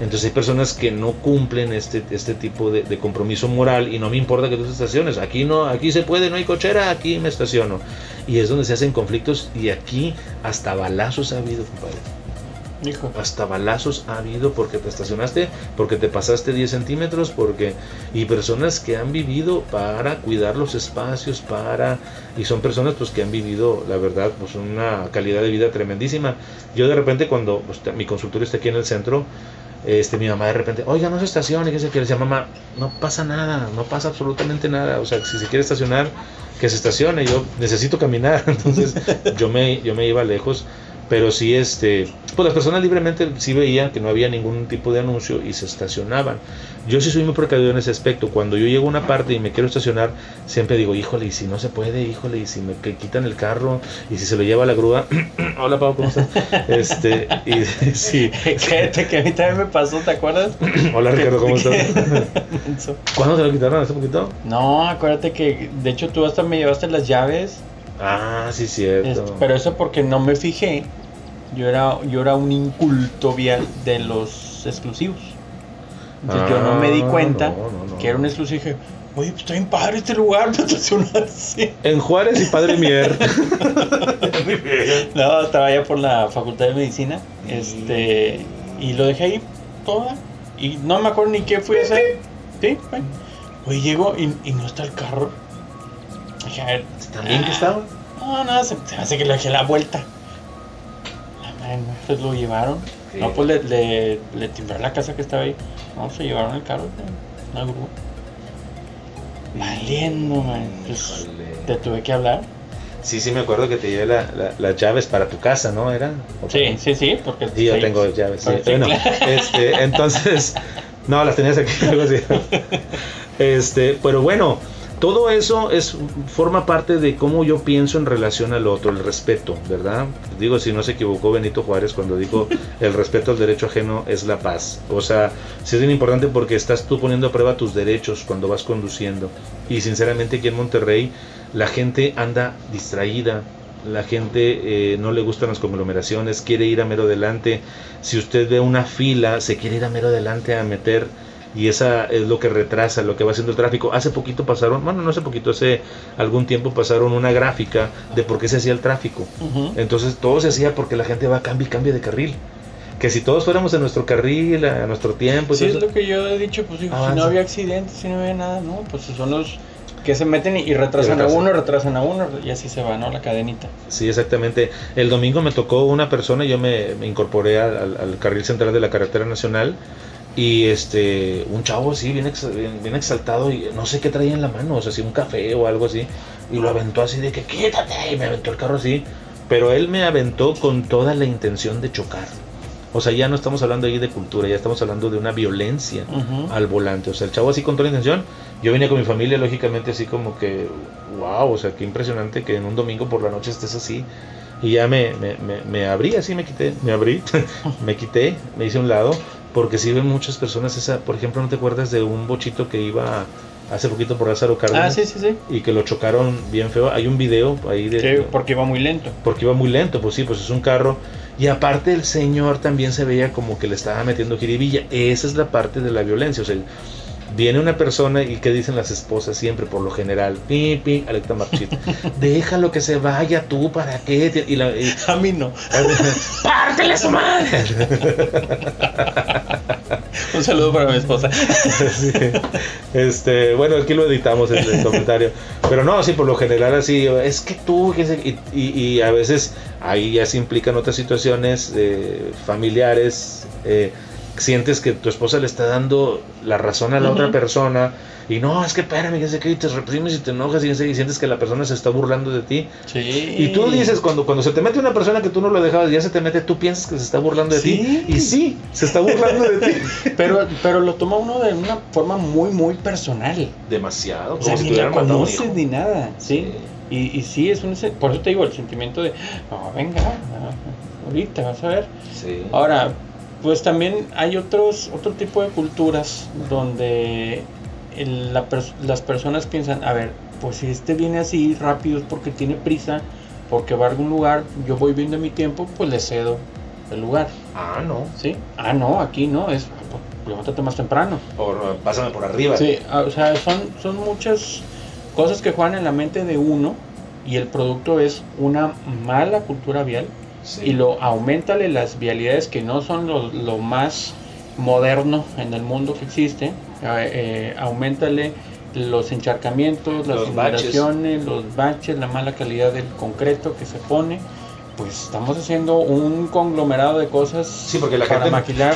Entonces hay personas que no cumplen este, este tipo de, de compromiso moral y no me importa que tú te estaciones. Aquí no, aquí se puede, no hay cochera, aquí me estaciono. Y es donde se hacen conflictos y aquí hasta balazos ha habido, compadre.
Hijo.
Hasta balazos ha habido porque te estacionaste, porque te pasaste 10 centímetros, porque... Y personas que han vivido para cuidar los espacios, para... Y son personas pues que han vivido, la verdad, pues una calidad de vida tremendísima. Yo de repente cuando pues, mi consultorio está aquí en el centro, este, mi mamá de repente, oiga, no se estacione, que se quiere, decía, mamá, no pasa nada, no pasa absolutamente nada, o sea, si se quiere estacionar, que se estacione, yo necesito caminar, entonces yo me, yo me iba lejos, pero sí, este, pues las personas libremente sí veían que no había ningún tipo de anuncio y se estacionaban. Yo sí soy muy precavido en ese aspecto, cuando yo llego a una parte y me quiero estacionar, siempre digo, híjole, y si no se puede, híjole, y si me quitan el carro, y si se lo lleva la grúa, hola Pau, ¿cómo estás? Este, y sí,
Fíjate que a mí también me pasó, ¿te acuerdas?
hola Ricardo, ¿cómo estás? ¿Cuándo se lo quitaron? ¿Hace poquito?
no, acuérdate que de hecho tú hasta me llevaste las llaves.
Ah, sí,
es-
cierto.
pero eso porque no me fijé. Yo era, yo era un inculto vial de los exclusivos. Entonces yo no me di
Ah,
cuenta
no, no, no.
que era un exclusivo y dije, oye, pues está bien padre este lugar para estacionarse.
En Juárez y Padre Mier.
No, estaba allá por la Facultad de Medicina. Este, y lo dejé ahí toda. Y no me acuerdo ni qué fui a hacer. Sí, fue. Oye, llego y, y no está el carro. Dije, a ver,
¿También que estaba?
No, no, se, se me hace que le dejé la vuelta. Pues lo llevaron.
Sí.
No, pues le, le, le timbré la casa que estaba ahí. No, se llevaron el carro. Una grúa. Valiendo, man. Pues, te tuve que hablar.
Sí, sí, me acuerdo que te llevé la- la- las llaves para tu casa, ¿no? ¿Era? ¿O
Sí, sí, sí, porque...
Sí, yo tengo llaves. sí.
Sí,
Bueno,
claro.
este, entonces, no, las tenías aquí. algo así. Este, pero bueno, todo eso es forma parte de cómo yo pienso en relación al otro, el respeto, ¿verdad? Digo, si no se equivocó Benito Juárez cuando dijo el respeto al derecho ajeno es la paz. O sea, sí es bien importante porque estás tú poniendo a prueba tus derechos cuando vas conduciendo. Y sinceramente aquí en Monterrey la gente anda distraída, la gente eh, no le gustan las conglomeraciones, quiere ir a mero delante. Si usted ve una fila, se quiere ir a mero delante a meter y esa es lo que retrasa, lo que va haciendo el tráfico. Hace poquito pasaron, bueno, no hace poquito, hace algún tiempo pasaron una gráfica de por qué se hacía el tráfico. Entonces todo se hacía porque la gente va a cambio y cambia de carril. Que si todos fuéramos en nuestro carril, a nuestro tiempo, y
Sí,
todo
es
eso-
lo que yo he dicho, pues digo, si no había accidentes, si no había nada, no, pues son los que se meten y, retrasan, a uno, retrasan a uno y así se va, ¿no? La cadenita.
Sí, exactamente. El domingo me tocó una persona, yo me, me incorporé al carril central de la carretera nacional y este un chavo así bien, ex- bien, bien exaltado y no sé qué traía en la mano, o sea, si un café o algo así y lo aventó así de que quítate y me aventó el carro así, pero él me aventó con toda la intención de chocar. O sea, ya no estamos hablando ahí de cultura, ya estamos hablando de una violencia
Ujú.
al volante. O sea, el chavo así con toda la intención. Yo venía con mi familia, lógicamente, así como que, wow, o sea, qué impresionante que en un domingo por la noche estés así. Y ya me, me, me, me abrí, así me quité, me abrí, me quité, me hice a un lado, porque sí ven muchas personas esa, por ejemplo, ¿no te acuerdas de un bochito que iba hace poquito por Lázaro
Ah,
Cárdenas?
sí, sí, sí.
Y que lo chocaron bien feo. Hay un video ahí de...
Sí, porque iba muy lento.
porque iba muy lento, pues sí, pues es un carro. Y aparte el señor también se veía como que le estaba metiendo jiribilla. Esa es la parte de la violencia. O sea, viene una persona y que dicen las esposas siempre, por lo general, pi, pi, Alecta Marchit, déjalo que se vaya tú, ¿para qué? Y la, y-
A mí no.
¡Pártele su madre!
Un saludo para mi esposa.
Sí. Este, bueno, aquí lo editamos el, el comentario. Pero no, sí, por lo general así, es que tú, y, y- y a veces ahí ya se implican otras situaciones eh, familiares. eh, sientes que tu esposa le está dando la razón a la
Ujú.
otra persona. Y no, es que espérame, que sé que y te reprimes y te enojas y, y sientes que la persona se está burlando de ti.
Sí.
Y tú dices, cuando, cuando se te mete una persona que tú no lo dejabas, ya se te mete, tú piensas que se está burlando de
Sí.
ti. Y sí, se está burlando de ti.
Pero, pero lo toma uno de una forma muy, muy personal.
Demasiado.
O sea,
si
ni la conoces ni nada, ¿sí? Y, y sí, es un... Por eso te digo, el sentimiento de, no, venga, ah, ahorita vas a ver.
Sí.
Ahora, pues también hay otros otro tipo de culturas donde el- la pers- las personas piensan, a ver, pues si este viene así rápido es porque tiene prisa, porque va a algún lugar, yo voy viendo mi tiempo, pues le cedo el lugar,
Ah, no.
¿sí? Ah, no, aquí no, es, levántate más temprano.
Por, pásame por arriba.
Sí, ah, o sea, son, son muchas cosas que juegan en la mente de uno y el producto es una mala cultura vial
Sí.
y lo aumentale las vialidades que no son lo, lo más moderno en el mundo que existe, eh, eh, aumentale los encharcamientos, las
Los baches.
inundaciones, los baches, la mala calidad del concreto que se pone, pues estamos haciendo un conglomerado de cosas
Sí, porque la
para
gente-
maquilar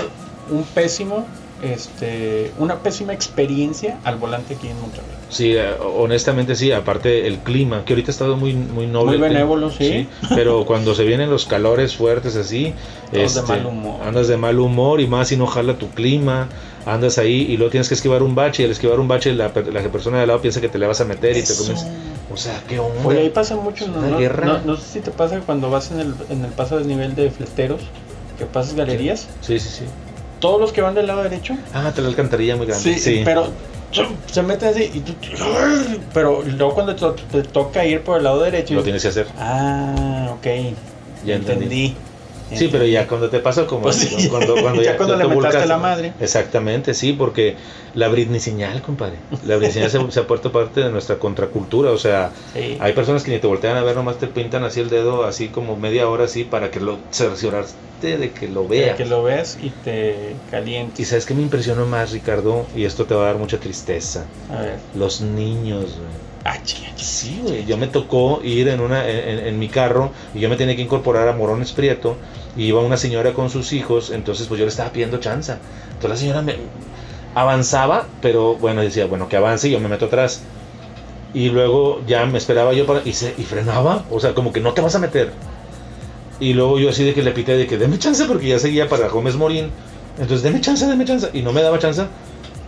un pésimo, este, una pésima experiencia al volante aquí en Monterrey.
Sí, eh, honestamente sí, aparte el clima, que ahorita ha estado muy, muy noble.
Muy benévolo, sí.
Pero cuando se vienen los calores fuertes así,
de
este,
mal humor.
andas de mal humor y más si no jala tu clima, andas ahí y luego tienes que esquivar un bache y al esquivar un bache la, la persona de al lado piensa que te le vas a meter y te comes... O sea, qué onda.
Oye, ahí pasa mucho, ¿no? No, no- no sé si te pasa cuando vas en el, en el paso de nivel de fleteros, que pasas galerías,
Sí, sí, sí.
Todos los que van del lado derecho,
Ah, te la alcantarilla muy grande. Sí,
pero ¡chum! se meten así y tú, pero luego cuando te, te toca ir por el lado derecho,
Lo tienes que hacer.
ah, ok,
Ya
entendí.
entendí. Sí, pero ya cuando te pasa como
Pues sí.
cuando, cuando
Ya cuando
te
le metaste la madre.
Exactamente, sí, porque la Britney señal, compadre. La Britney señal se, se ha puesto parte de nuestra contracultura, o sea,
Sí.
hay personas que ni te voltean a ver, nomás te pintan así el dedo, así como media hora así, para que lo cerciorarte de que lo veas.
que lo veas y te calientes.
Y sabes que me impresionó más, Ricardo, y esto te va a dar mucha tristeza.
A ver,
Los niños, güey.
Ah.
Sí, güey. Yo me tocó ir en una en, en mi carro y yo me tenía que incorporar a Morones Prieto y iba una señora con sus hijos, entonces pues yo le estaba pidiendo chanza. Entonces la señora me avanzaba, pero bueno, decía, bueno, que avance y yo me meto atrás. Y luego ya me esperaba yo para y se y frenaba, o sea, como que no te vas a meter. Y luego yo así de que le pité de que deme chance porque ya seguía para Gómez Morín. Entonces, deme chance, deme chance y no me daba chance.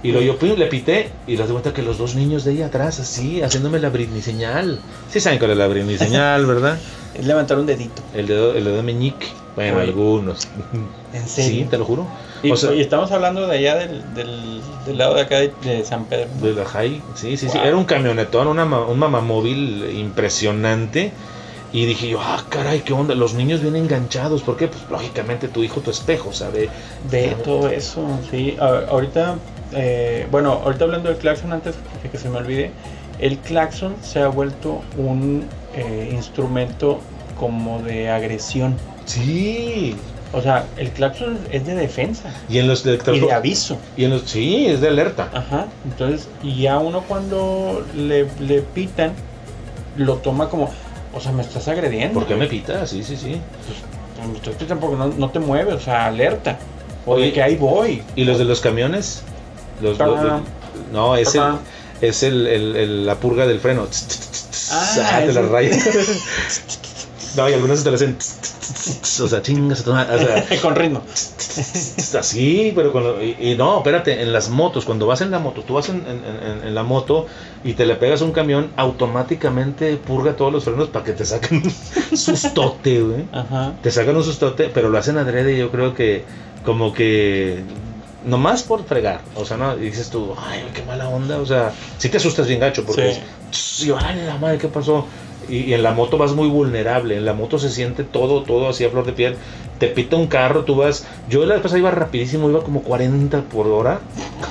Y luego yo pum, le pité y le di cuenta que los dos niños de ella atrás, así, haciéndome la Britney señal. Sí saben cuál es la Britney señal, ¿verdad?
Es levantar un dedito.
El dedo, el dedo meñique. Bueno,
Oye.
algunos.
En
Sí,
serio.
te lo juro.
Y,
o sea-
y estamos hablando de allá del, del, del lado de acá de, de San Pedro.
De la Jai, sí, sí, sí. Era un camionetón, una, un mamamóvil impresionante. Y dije yo, ah, caray, ¿qué onda? Los niños vienen enganchados. ¿Por qué? Pues lógicamente tu hijo, tu espejo, ¿sabe?
Ve todo eso, sí. A ahorita, eh, bueno, ahorita hablando del claxon, antes de que se me olvide, el claxon se ha vuelto un eh, instrumento como de agresión.
Sí.
O sea, el claxon es de defensa
Y en los
y de aviso.
Y en los, sí, es de alerta.
Ajá, entonces, y ya uno cuando le, le pitan, lo toma como, o sea, me estás agrediendo.
¿Por qué me pita? Sí, sí, sí.
Pues, me estás pitando porque no, no te mueves, o sea, alerta. O
Oye,
de que ahí voy.
¿Y los de los camiones? Los,
Ta-
los- los- no, es, el, es el, el- el- la purga del freno.
Ah,
Ah, te la
ese-
raya. No, y algunas te lo hacen. O sea, chingas. O sea,
Con ritmo.
así, pero con lo- y, y no, espérate, en las motos, cuando vas en la moto, tú vas en, en- en- en la moto y te le pegas a un camión, automáticamente purga todos los frenos para que te saquen un sustote, güey.
Ajá.
Te sacan un sustote, pero lo hacen adrede, yo creo que como que nomás por fregar, o sea, no, y dices tú, ay, qué mala onda, o sea, sí te asustas bien gacho, porque
Sí.
es, ay, la madre, ¿qué pasó? Y, y en la moto vas muy vulnerable, en la moto se siente todo, todo así a flor de piel, te pita un carro, tú vas, yo la vez pasada iba rapidísimo, iba como 40 por hora,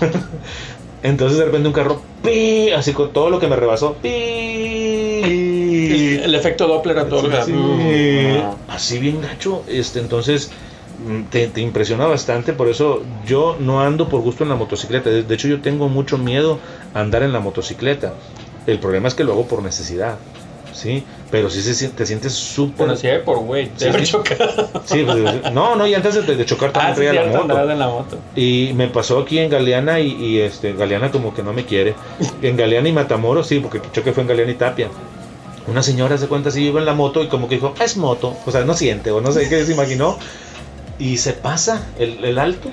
entonces de repente un carro, pi, así con todo lo que me rebasó, pi,
El efecto Doppler a todo.
Sí,
mm,
así bien gacho. Este, entonces te, te impresiona bastante. Por eso yo no ando por gusto en la motocicleta. De, de hecho, yo tengo mucho miedo a andar en la motocicleta. El problema es que lo hago por necesidad. Sí, pero sí se, te sientes súper.
Por necesidad y por güey.
Sí,
haber
sí.
chocado.
Sí, pues, no, no, y antes de, de chocar también
Ah,
traía la moto.
en la moto.
Y me pasó aquí en Galeana y, y, este Galeana como que no me quiere. En Galeana y Matamoros, sí, porque el choque fue en Galeana y Tapia. Una señora se cuenta así, iba en la moto y como que dijo, "Ah, es moto. O sea, no siente o no sé qué se imaginó. Y se pasa el, el alto.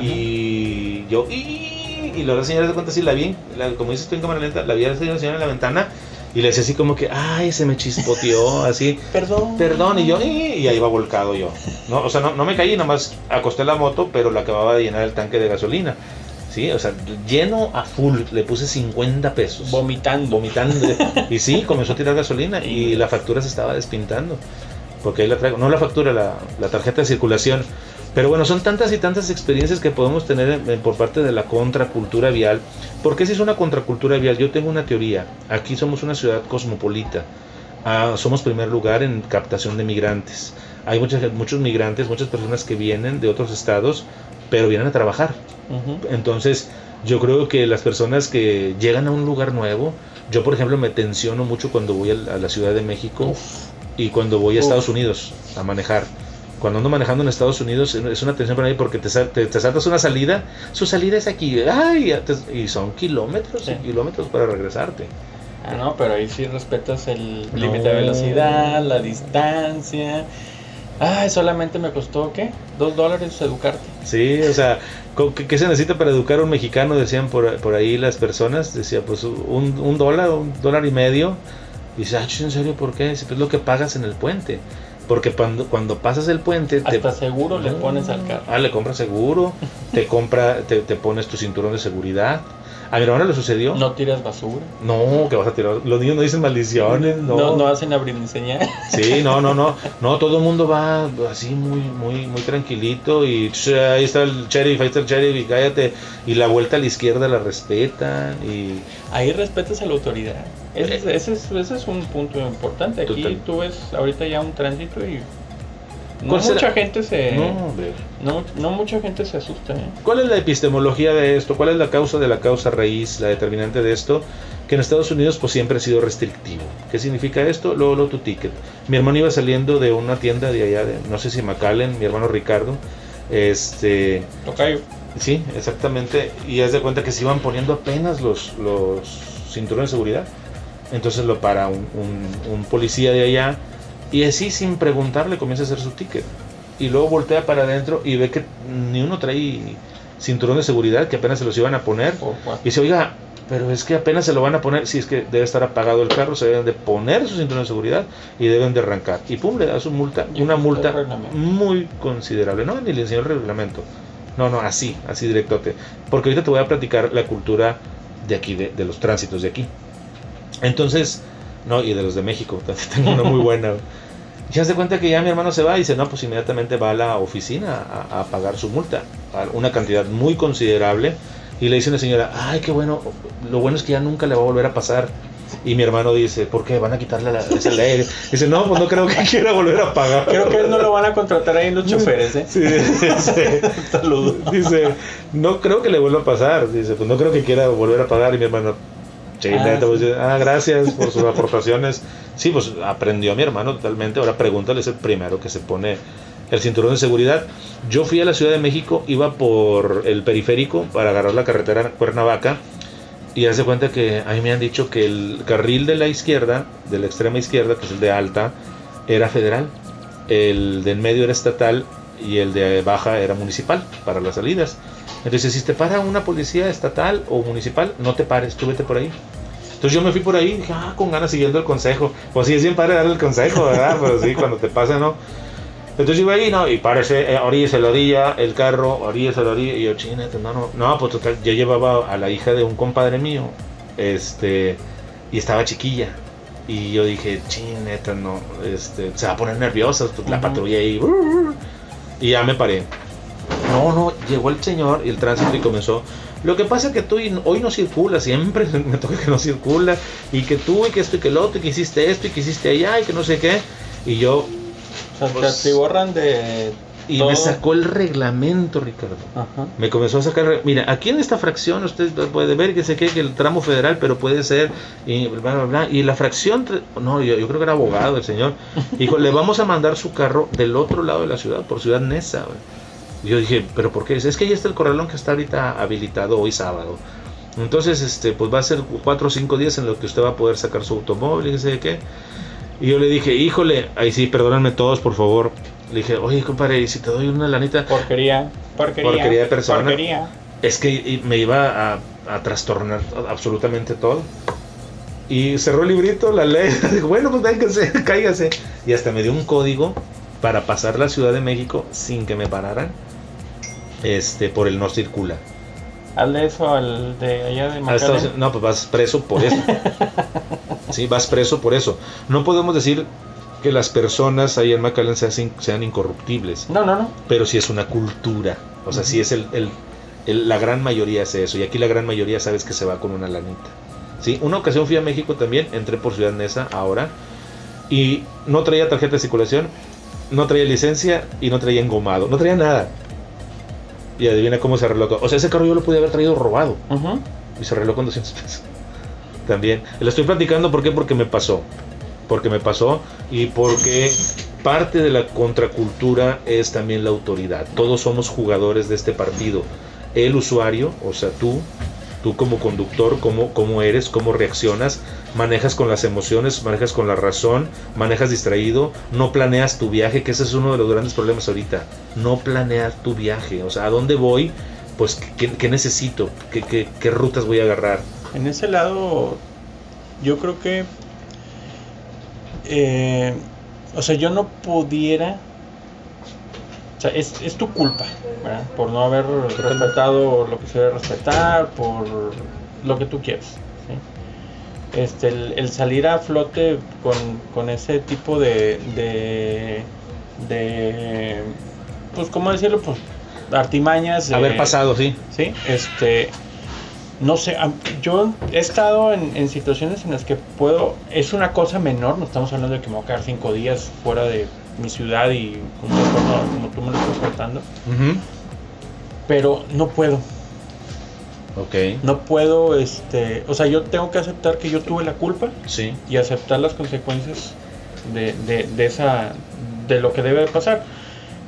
Y yo, y, y la señora se cuenta así, la vi, la- como dices tú en cámara lenta, la vi a la señora en la ventana y le decía así como que, ay, se me chispoteó, así.
Perdón.
Perdón, y yo, "Y", y ahí iba volcado yo. No, o sea, no, no me caí, nomás acosté la moto, pero la acababa de llenar el tanque de gasolina. Sí, o sea, lleno a full, le puse 50 pesos.
Vomitando.
vomitando. Y sí, comenzó a tirar gasolina y la factura se estaba despintando. Porque ahí la traigo, no la factura, la, la tarjeta de circulación. Pero bueno, son tantas y tantas experiencias que podemos tener en- en- por parte de la contracultura vial. ¿Por qué si es una contracultura vial? Yo tengo una teoría. Aquí somos una ciudad cosmopolita. Ah, somos primer lugar en captación de migrantes. Hay muchas, muchos migrantes, muchas personas que vienen de otros estados, pero vienen a trabajar.
Ujú.
Entonces, yo creo que las personas que llegan a un lugar nuevo, yo por ejemplo me tensiono mucho cuando voy a, la Ciudad de México y cuando voy a. Estados Unidos a manejar. Cuando ando manejando en Estados Unidos es- una tensión para mí porque te, sal- te, te saltas una salida, su salida es aquí, ay, te- y son kilómetros
Sí.
y kilómetros para regresarte.
Ah, no, pero ahí sí respetas el
No.
límite de velocidad, la distancia. Ay, solamente me costó, ¿qué? Dos dólares educarte.
Sí, o sea, ¿co- ¿qué, qué se necesita para educar a un mexicano? Decían por, por ahí las personas, decía pues un, un dólar, un dólar y medio. Y dice, ah, ¿en serio por qué? Dice, pues lo que pagas en el puente. Porque cuando, cuando pasas el puente, te,
Hasta seguro le
No.
pones al carro.
Ah, le compras seguro, te compra, te, te pones tu cinturón de seguridad. A mi hermano le sucedió.
No tiras basura.
No, que vas a tirar. Los niños no dicen maldiciones, no.
No, no hacen abrir ni señal.
Sí, no, no, no. No, todo el mundo va así muy, muy, muy tranquilito y ch, ahí está el sheriff, ahí está el sheriff y cállate. Y la vuelta a la izquierda la respetan y
Ahí respetas a la autoridad. Ese, es- ese es, ese es un punto importante. Aquí
Total.
tú ves ahorita ya un tránsito y no
¿Cuál será?
mucha gente se
no,
no, no mucha gente se asusta. ¿eh?
¿Cuál es la epistemología de esto? ¿Cuál es la causa de la causa raíz, la determinante de esto? Que en Estados Unidos pues siempre ha sido restrictivo. ¿Qué significa esto? Luego, luego tu ticket. Mi hermano iba saliendo de una tienda de allá, de, no sé si McAllen, mi hermano Ricardo. Este,
Tocayo.
sí, exactamente. Y haz de cuenta que se iban poniendo apenas los, los cinturones de seguridad. Entonces lo para un, un- un policía de allá y así sin preguntarle comienza a hacer su ticket. Y luego voltea para adentro y ve que ni uno trae cinturón de seguridad, que apenas se los iban a poner.
Cuatro.
Y dice, oiga, pero es que apenas se lo van a poner, si es que debe estar apagado el carro, se deben de poner su cinturón de seguridad y deben de arrancar. Y pum, le da su multa, una multa muy considerable. No, ni le enseñó el reglamento. No, no, así, así directote. Porque ahorita te voy a platicar la cultura de aquí, de, de los tránsitos de aquí. Entonces, no, y de los de México, tengo una muy buena. Ya se cuenta que ya mi hermano se va y dice, no, pues inmediatamente va a la oficina a, a pagar su multa, a una cantidad muy considerable. Y le dice una señora, ay, qué bueno, lo bueno es que ya nunca le va a volver a pasar. Y mi hermano dice, ¿por qué? ¿Van a quitarle la, esa ley? Dice, no, pues no creo que quiera volver a pagar.
Creo que no lo van a contratar ahí los choferes, ¿eh?
Sí, dice,
Saludos.
dice, no creo que le vuelva a pasar. Dice, pues no creo que quiera volver a pagar. Y mi hermano, sí,
Ah,
neta, pues,
sí.
ah, gracias por sus aportaciones. Sí, pues aprendió a mi hermano totalmente. Ahora pregúntale, es el primero que se pone el cinturón de seguridad. Yo fui a la Ciudad de México, iba por el periférico para agarrar la carretera Cuernavaca. Y hace cuenta que a mí me han dicho que el carril de la izquierda, de la extrema izquierda, que es el de alta, era federal, el de en medio era estatal y el de baja era municipal para las salidas. Entonces, si te para una policía estatal o municipal, no te pares, tú vete por ahí. Entonces yo me fui por ahí, dije, ah, con ganas siguiendo el consejo. Pues sí, es bien padre darle el consejo, ¿verdad? Pero sí, cuando te pasa, ¿no? Entonces yo iba ahí, ¿no? Y parece, eh, orillas a la orilla, el carro, orillas a la orilla, y yo, chinete, no, no, no, pues total, yo llevaba a la hija de un compadre mío, este, y estaba chiquilla. Y yo dije, chineta, no, este, se va a poner nerviosa, pues, la patrulla ahí, y ya me paré. No, no, llegó el señor y el tránsito y comenzó. Lo que pasa es que tú y- hoy no circula, siempre me toca que no circula, y que tú, y que esto, y que el otro, y que hiciste esto, y que hiciste allá, y que no sé qué. Y yo,
O sea,
Pues-
te borran de.
y
todo.
me sacó el reglamento, Ricardo.
Ajá.
Me comenzó a sacar, mira, aquí en esta fracción usted puede ver que se quede que el tramo federal, pero puede ser, y bla, bla, bla. Y la fracción, no, yo, yo creo que era abogado el señor. Dijo, le vamos a mandar su carro del otro lado de la ciudad, por Ciudad güey. Y Yo dije, ¿pero por qué? Es que ahí está el corralón que está ahorita habilitado hoy sábado. Entonces, este, pues va a ser cuatro o cinco días en los que usted va a poder sacar su automóvil y no sé qué. Y yo le dije, híjole, ahí sí, perdónenme todos, por favor. Le dije, oye, compadre, ¿y si te doy una lanita?
Porquería. Porquería.
Porquería de persona.
Porquería.
Es que me iba a, a trastornar absolutamente todo. Y cerró el librito, la ley. Dijo, bueno, pues véngase, cáigase. Y hasta me dio un código para pasar la Ciudad de México sin que me pararan. Este, por el no circula.
Hazle eso al de allá de
Ah, diciendo, no, pues vas preso por eso. sí, vas preso por eso. No podemos decir que las personas ahí en McAllen sean, sean incorruptibles.
No, no, no.
pero sí es una cultura. O sea, sí es el, el- el- la gran mayoría es eso. Y aquí la gran mayoría sabes que se va con una lanita. ¿Sí? Una ocasión fui a México también, entré por Ciudad Neza ahora. Y no traía tarjeta de circulación, no traía licencia y no traía engomado. No traía nada. Y adivina cómo se arregló. O sea, ese carro yo lo pude haber traído robado. Y se arregló con 200 pesos. También. Le estoy platicando ¿por qué? porque me pasó. Porque me pasó y porque parte de la contracultura es también la autoridad. Todos somos jugadores de este partido. El usuario, o sea, tú, tú como conductor, cómo, cómo eres, cómo reaccionas, manejas con las emociones, manejas con la razón, manejas distraído, no planeas tu viaje, que ese es uno de los grandes problemas ahorita. No planeas tu viaje. O sea, ¿a dónde voy? Pues, ¿qué, necesito? ¿Qué, qué, qué rutas voy a agarrar?
En ese lado, yo creo que. eh, o sea, yo no pudiera. O sea, es, es tu culpa, ¿verdad? Por no haber respetado lo que se debe respetar, por lo que tú quieras. ¿sí? Este, el, el salir a flote con, con ese tipo de, de. de. Pues, ¿cómo decirlo? Pues, artimañas.
Haber
eh,
pasado, sí.
Sí, este, no sé, yo he estado en, en situaciones en las que puedo, es una cosa menor, no estamos hablando de que me voy a quedar cinco días fuera de mi ciudad y entorno como tú me lo estás contando, pero no puedo,
Ok,
no puedo, este, o sea, yo tengo que aceptar que yo tuve la culpa
sí.
y aceptar las consecuencias de, de, de esa de lo que debe de pasar.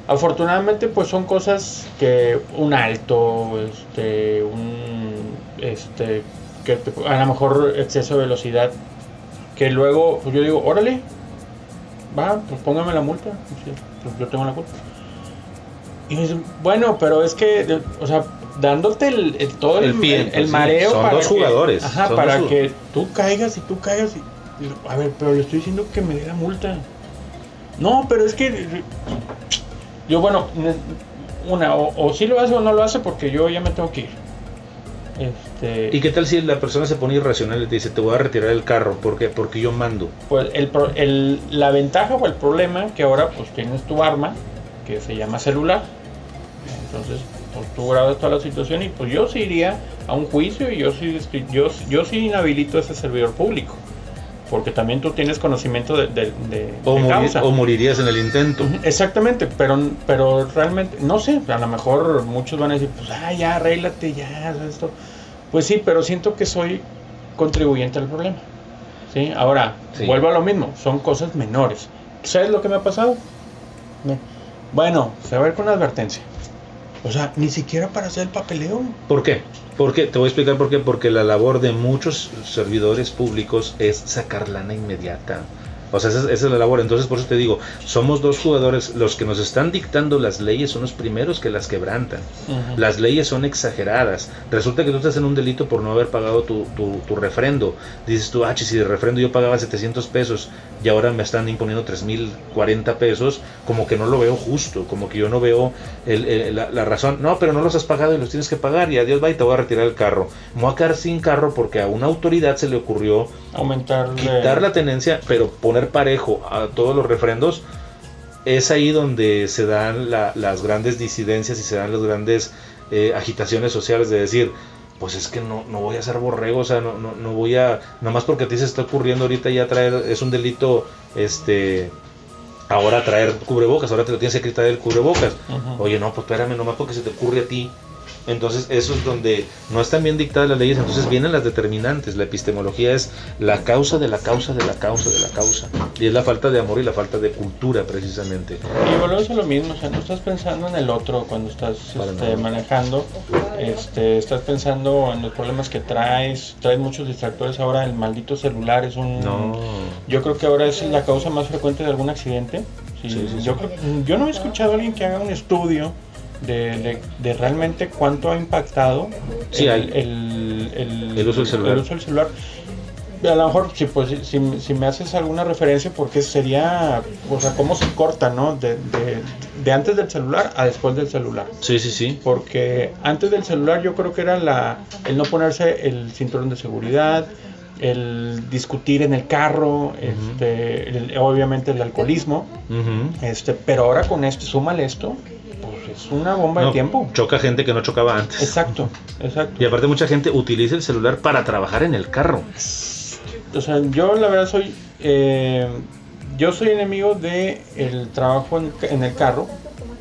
Afortunadamente pues son cosas que un alto este un este que te- a lo mejor exceso de velocidad que luego pues, yo digo órale va pues póngame la multa pues, yo tengo la culpa y me dicen bueno pero es que o sea dándote el, el- todo el,
El pie,
el-
pues,
mareo
Son
para
dos
que-
jugadores,
ajá,
son
para
dos
que tú caigas y tú caigas y a ver, pero le estoy diciendo que me dé la multa. No, pero es que. Yo, bueno, una, o, o sí lo hace o no lo hace porque yo ya me tengo que ir. Este.
¿Y qué tal si la persona se pone irracional y te dice, te voy a retirar el carro? ¿Por qué? Porque yo mando.
Pues el, el- la ventaja o el problema que ahora pues tienes tu arma que se llama celular. Entonces, pues tú grabas toda la situación y pues yo sí iría a un juicio y yo sí, estoy- yo, yo sí inhabilito a ese servidor público. Porque también tú tienes conocimiento de, de, de-
O,
de
morir- o morirías en el intento.
Exactamente, pero, pero realmente, no sé, a lo mejor muchos van a decir, pues, ah, ya, arréglate, ya, esto. Pues sí, pero siento que soy contribuyente al problema. ¿Sí? Ahora,
Sí.
vuelvo a lo mismo, son cosas menores. ¿Sabes lo que me ha pasado? Bueno, se va a ver con advertencia. O sea, ni siquiera para hacer el papeleo.
¿Por qué? Porque te voy a explicar por qué. Porque la labor de muchos servidores públicos es sacar lana inmediata. O sea, esa, es- esa es la labor. Entonces, por eso te digo, somos dos jugadores. Los que nos están dictando las leyes son los primeros que las quebrantan. Las leyes son exageradas. Resulta que tú estás en un delito por no haber pagado tu, tu, tu refrendo. Dices tú, ah, si de refrendo yo pagaba 700 pesos y ahora me están imponiendo 3040 pesos, como que no lo veo justo, como que yo no veo el- el- la, la razón. No, pero no los has pagado y los tienes que pagar y adiós va y te voy a retirar el carro. Me voy a quedar sin carro porque a una autoridad se le ocurrió
Aumentar
quitar la tenencia, pero poner parejo a todos los refrendos, es ahí donde se dan la- las grandes disidencias y se dan las grandes eh, agitaciones sociales de decir, pues es que no, no voy a ser borrego, o sea, no, no, no voy a, nada más porque a ti se está ocurriendo ahorita ya traer, es un delito, este, ahora traer cubrebocas, ahora te lo tienes que quitar el cubrebocas. Oye, no, pues espérame, nomás porque se te ocurre a ti. Entonces, eso es donde no están bien dictadas las leyes, entonces vienen las determinantes. La epistemología es la causa de la causa de la causa de la causa. Y es la falta de amor y la falta de cultura, precisamente.
Y volvemos a lo mismo, o sea, no estás pensando en el otro cuando estás este, manejando, este, estás pensando en los problemas que traes, traes muchos distractores ahora, el maldito celular es un...
No.
Yo creo que ahora es la causa más frecuente de algún accidente. Sí,
Sí, sí,
yo, creo- yo no he escuchado a alguien que haga un estudio de, de- de realmente cuánto ha impactado
Sí,
el, el- el-
El uso del celular.
el uso del celular. A lo mejor, si, pues, si, si- me haces alguna referencia, porque sería, o sea, cómo se corta, ¿no? De, de- de antes del celular a después del celular.
Sí, sí, sí.
Porque antes del celular yo creo que era la, el no ponerse el cinturón de seguridad, el discutir en el carro, este, el- obviamente el alcoholismo, este, pero ahora con esto, súmale esto, es una bomba
No,
de tiempo.
Choca gente que no chocaba antes.
Exacto, exacto.
Y aparte mucha gente utiliza el celular para trabajar en el carro.
O sea, yo la verdad soy, eh, yo soy enemigo de el trabajo en, en el carro.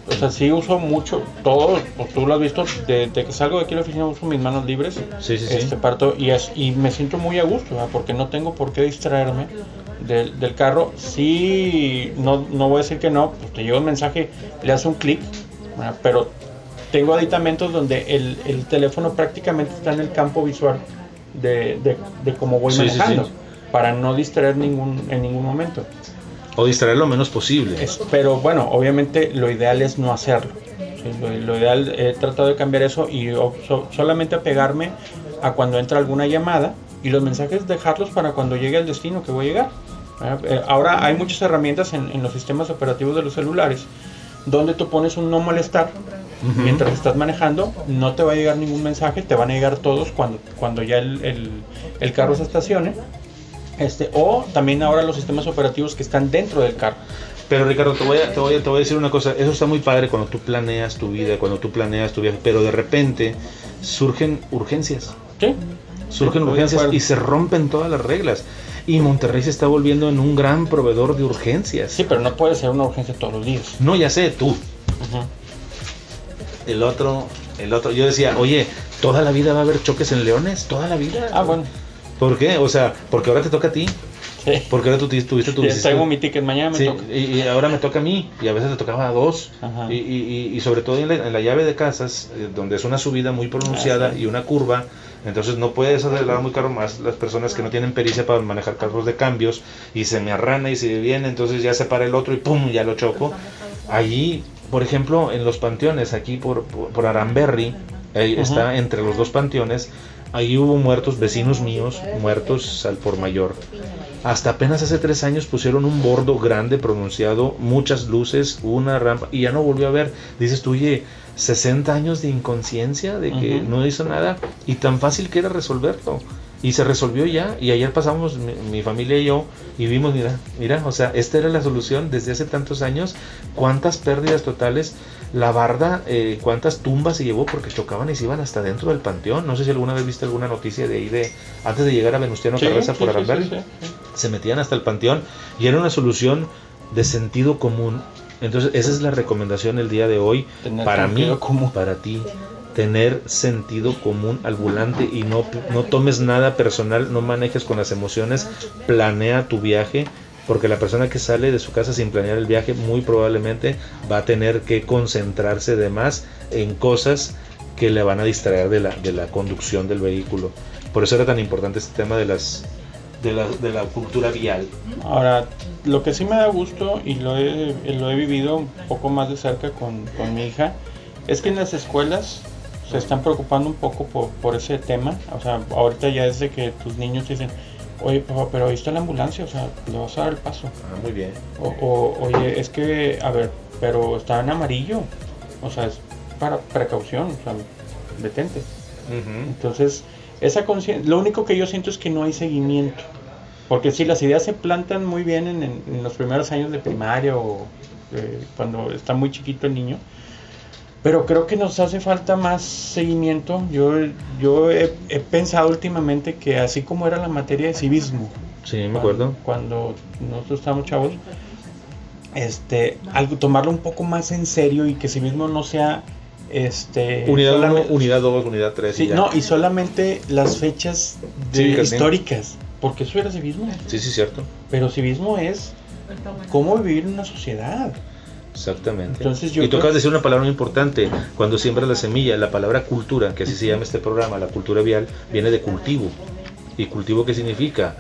O sea, sí uso mucho, todo, pues tú lo has visto, de, de que salgo de aquí a la oficina uso mis manos libres.
Sí, sí, sí.
Este parto y, es, y me siento muy a gusto, ¿verdad? porque no tengo por qué distraerme del, del carro. Sí, no, no voy a decir que no, pues te llega un mensaje, le das un clic, ¿verdad? pero tengo aditamentos donde el, el teléfono prácticamente está en el campo visual de, de, de cómo voy
Sí, sí,
manejando,
sí.
para no distraer ningún, en ningún momento.
O distraer lo menos posible.
Es- pero bueno, obviamente lo ideal es no hacerlo. Sí, lo, lo ideal, he tratado de cambiar eso y so- solamente apegarme a cuando entra alguna llamada y los mensajes dejarlos para cuando llegue al destino que voy a llegar. ¿verdad? Eh, Ahora hay muchas herramientas en, en los sistemas operativos de los celulares donde tú pones un no molestar mientras estás manejando, no te va a llegar ningún mensaje, te van a llegar todos cuando, cuando ya el, el- el carro se estacione. Este, o también ahora los sistemas operativos que están dentro del carro.
Pero Ricardo, te voy, a, te, voy a, te voy a decir una cosa, eso está muy padre cuando tú planeas tu vida, cuando tú planeas tu viaje, pero de repente surgen urgencias,
¿Sí?
Surgen urgencias y se rompen todas las reglas. Y Monterrey se está volviendo en un gran proveedor de urgencias.
Sí, pero no puede ser una urgencia todos los días.
No, ya sé, tú,
Ujú.
el otro, el otro, yo decía, oye, toda la vida va a haber choques en Leones, toda la vida.
Ah, bueno.
¿Por qué? O sea, porque ahora te toca a ti,
Sí.
porque ahora tú tu- tuviste tu decisión.
traigo mi ticket, mañana me
Sí,
toca.
y, y ahora me toca a mí, y a veces le tocaba a dos.
Ajá.
Y, y- y- sobre todo en la, en la llave de casas, eh, donde es una subida muy pronunciada y una curva, entonces no puedes acelerar muy caro más las personas que no tienen pericia para manejar carros de cambios, y se me arrana y se viene, entonces ya se para el otro y pum, ya lo choco. Allí, por ejemplo, en los panteones, aquí por, por, por ahí está entre los dos panteones, ahí hubo muertos, vecinos míos, muertos al por mayor. Hasta apenas hace tres años pusieron un bordo grande pronunciado, muchas luces, una rampa, y ya no volvió a ver. Dices tú, oye, 60 años de inconsciencia, de que no hizo nada, y tan fácil que era resolverlo. Y se resolvió ya, y ayer pasamos mi, mi familia y yo, y vimos, mira, mira, o sea, esta era la solución desde hace tantos años, cuántas pérdidas totales, la barda, eh, cuántas tumbas se llevó porque chocaban y se iban hasta dentro del panteón. No sé si alguna vez viste alguna noticia de ahí de, antes de llegar a Venustiano
Sí,
Carranza
sí,
por
sí.
se metían hasta el panteón y era una solución de sentido común. Entonces, esa es la recomendación el día de hoy
Tener
para mí,
común.
para ti. Tener sentido común al volante y no, no tomes nada personal, no manejes con las emociones, planea tu viaje, porque la persona que sale de su casa sin planear el viaje muy probablemente va a tener que concentrarse de más en cosas que le van a distraer de la, de la conducción del vehículo. Por eso era tan importante este tema de las de la, de la cultura vial.
Ahora, lo que sí me da gusto y lo he, lo he vivido un poco más de cerca con, con mi hija, es que en las escuelas se están preocupando un poco por, por ese tema. O sea, ahorita ya es de que tus niños dicen, oye, papá, pero ahí está la ambulancia, o sea, le vas a dar el paso.
Ah, muy bien.
O, o, oye, es que, a ver, pero está en amarillo. O sea, es para precaución, o sea, detente. Entonces, esa conciencia, lo único que yo siento es que no hay seguimiento. Porque si las ideas se plantan muy bien en, en- en los primeros años de primaria o eh, cuando está muy chiquito el niño, pero creo que nos hace falta más seguimiento. Yo, yo he, he pensado últimamente que así como era la materia de civismo,
Sí, me
cuando-
acuerdo.
Cuando nosotros estábamos chavos, este, algo, tomarlo un poco más en serio y que civismo no sea este
Unidad 1,
solamente-
unidad 2, unidad 3.
Sí, no, y solamente las fechas de-
Cívicas, sí.
históricas, porque eso era civismo.
Sí, sí, cierto.
Pero civismo es cómo vivir en una sociedad.
Exactamente.
Entonces yo
y acabas de decir una palabra muy importante. Cuando siembras la semilla, la palabra cultura, que así se llama este programa, la cultura vial, viene de cultivo. ¿Y cultivo qué significa?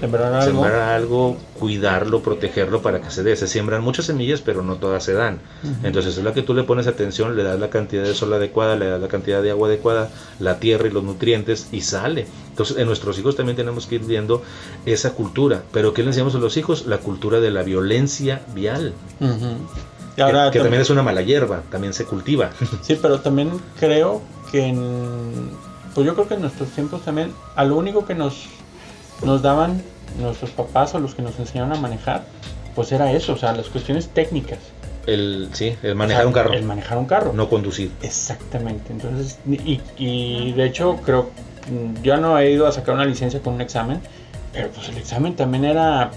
Sembrar algo.
Sembrar algo, cuidarlo, protegerlo para que se dé. Se siembran muchas semillas, pero no todas se dan. Entonces es la que tú le pones atención, le das la cantidad de sol adecuada, le das la cantidad de agua adecuada, la tierra y los nutrientes y sale. Entonces en nuestros hijos también tenemos que ir viendo esa cultura. Pero ¿qué le enseñamos a los hijos? La cultura de la violencia vial.
Y
Que-
ahora
que,
tam-
también es una mala hierba, también se cultiva.
Sí, pero también creo que en, pues yo creo que en nuestros tiempos también a lo único que nos nos daban nuestros papás o los que nos enseñaron a manejar, pues era eso, o sea, las cuestiones técnicas.
El, sí, el manejar
O sea,
un carro,
El manejar un carro.
no conducir.
Exactamente. Entonces, y, y de hecho creo, yo no he ido a sacar una licencia con un examen, pero pues el examen también era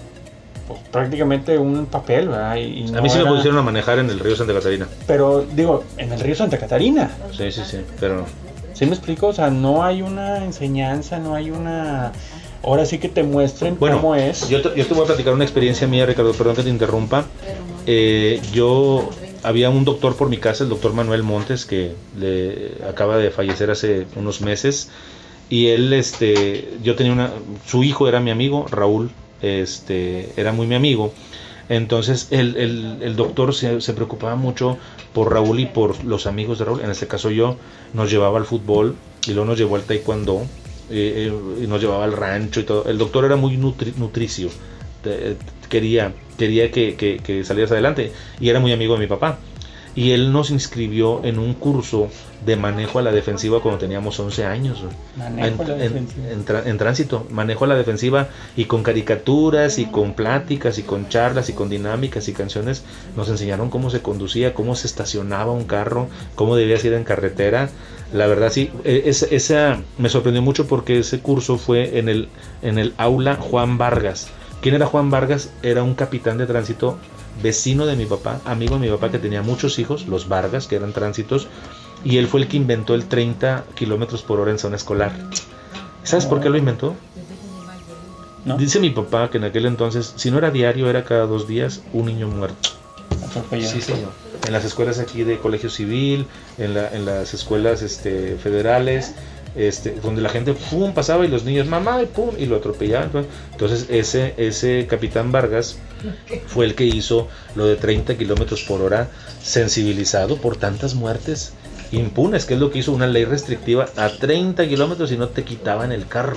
pues, prácticamente un papel, ¿verdad? Y, y
A mí sí me pusieron a manejar en el río Santa Catarina.
Pero digo, en el río Santa Catarina.
Sí, sí, sí, pero
¿Sí me explico? O sea, no hay una enseñanza, no hay una... Ahora sí que te muestren
Bueno,
cómo es.
Yo te, yo te voy a platicar una experiencia mía, Ricardo, perdón que te interrumpa. Eh, yo había un doctor por mi casa, el doctor Manuel Montes, que le acaba de fallecer hace unos meses. Y él, este, yo tenía una, su hijo era mi amigo, Raúl, este, era muy mi amigo. Entonces el, el- el doctor se, se preocupaba mucho por Raúl y por los amigos de Raúl. En este caso yo nos llevaba al fútbol y luego nos llevó al taekwondo eh, eh, y nos llevaba al rancho y todo. El doctor era muy nutri- nutricio. Te- quería quería que, que, que salieras adelante y era muy amigo de mi papá. Y él nos inscribió en un curso de manejo a la defensiva cuando teníamos 11 años.
a la
en tránsito, manejo a la defensiva y con caricaturas y con pláticas y con charlas y con dinámicas y canciones nos enseñaron cómo se conducía, cómo se estacionaba un carro, cómo debías ir en carretera. La verdad sí, e- esa, esa me sorprendió mucho porque ese curso fue en el, en el aula Juan Vargas. ¿Quién era Juan Vargas? Era un capitán de tránsito, vecino de mi papá, amigo de mi papá que tenía muchos hijos, los Vargas, que eran tránsitos, y él fue el que inventó el 30 kilómetros por hora en zona escolar. ¿Sabes por qué lo inventó?
¿No?
Dice mi papá que en aquel entonces, si no era diario, era cada dos días un niño muerto.
Atropellado.
Sí, señor. En las escuelas aquí de colegio civil, en, la- en las escuelas este, federales, este, donde la gente pum, pasaba y los niños, mamá, y pum, y lo atropellaban. Entonces, ese, ese capitán Vargas fue el que hizo lo de 30 kilómetros por hora, sensibilizado por tantas muertes impunes, que es lo que hizo una ley restrictiva a 30 kilómetros y no te quitaban el carro.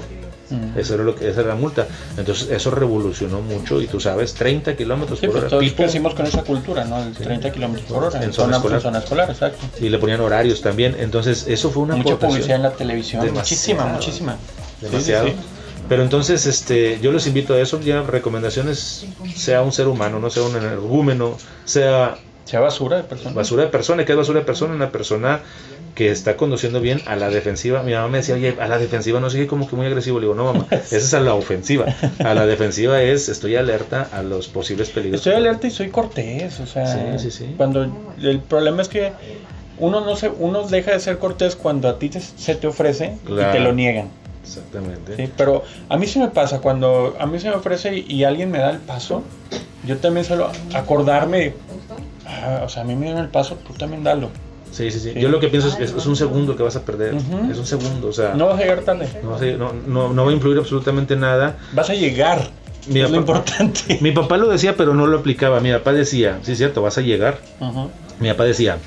Mm.
Eso era lo que esa era la multa. Entonces eso revolucionó mucho y tú sabes, 30 kilómetros
Sí,
por
pues
hora.
todos
pipo,
crecimos con esa cultura, ¿no? El 30 kilómetros por hora.
En
En,
zona escolar.
en zona escolar, exacto.
y le ponían horarios también. Entonces eso fue una
Mucha publicidad en la televisión.
Demasiado.
Muchísima, muchísima.
Demasiado.
sí.
Pero entonces este yo les invito a eso, ya recomendaciones, sea un ser humano, no sea un energúmeno, sea
Sea basura de personas.
basura de persona, que es basura de persona? Una persona que está conduciendo bien a la defensiva. Mi mamá me decía, oye, a la defensiva no sigue como que muy agresivo. Le digo, no, mamá, esa es a la ofensiva. A la defensiva es, estoy alerta a los posibles peligros.
Estoy alerta y soy cortés, o sea,
Sí, sí, sí.
cuando el problema es que uno no se, uno deja de ser cortés cuando a ti te- se te ofrece
Claro.
y te lo niegan,
Exactamente.
¿sí? Pero a mí sí me pasa cuando a mí se me ofrece y, y alguien me da el paso, yo también suelo acordarme, ah, o sea, a mí me dan el paso, tú también dalo.
Sí, sí, sí.
Sí.
Yo lo que pienso es que es, es un segundo que vas a perder.
Ujú.
Es un segundo, o sea,
No vas a llegar tarde.
no, no, no, no va a influir absolutamente nada.
Vas a llegar.
Mi
es lo
papá-
importante.
Mi papá lo decía, pero no lo aplicaba. Mi papá decía, sí, es cierto, vas a llegar.
Ujú.
Mi papá decía,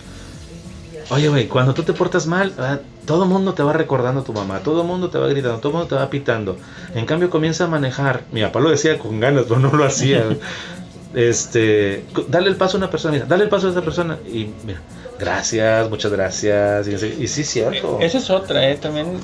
oye, güey, cuando tú te portas mal, ah, todo el mundo te va recordando a tu mamá, todo el mundo te va gritando, todo el mundo te va pitando. En cambio, comienza a manejar. Mi papá lo decía con ganas, pero no lo hacía. este, dale el paso a una persona, mira, dale el paso a esa persona. Y mira, gracias, muchas gracias. Y, y sí, cierto.
Esa es otra, ¿eh? También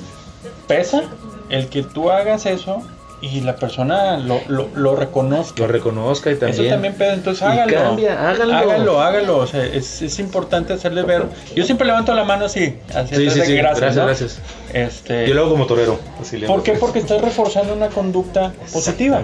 pesa el que tú hagas eso y la persona lo, lo, lo reconozca.
Lo reconozca y también.
Eso también pesa, entonces hágalo.
cambia, hágalo.
Hágalo, hágalo. O sea, es, es importante hacerle ver. Yo siempre levanto la mano así. así
Sí, sí,
de
sí,
gracias.
gracias,
¿no?
gracias.
Este,
Yo lo hago como torero. así
¿Por qué? Porque estás reforzando una conducta positiva.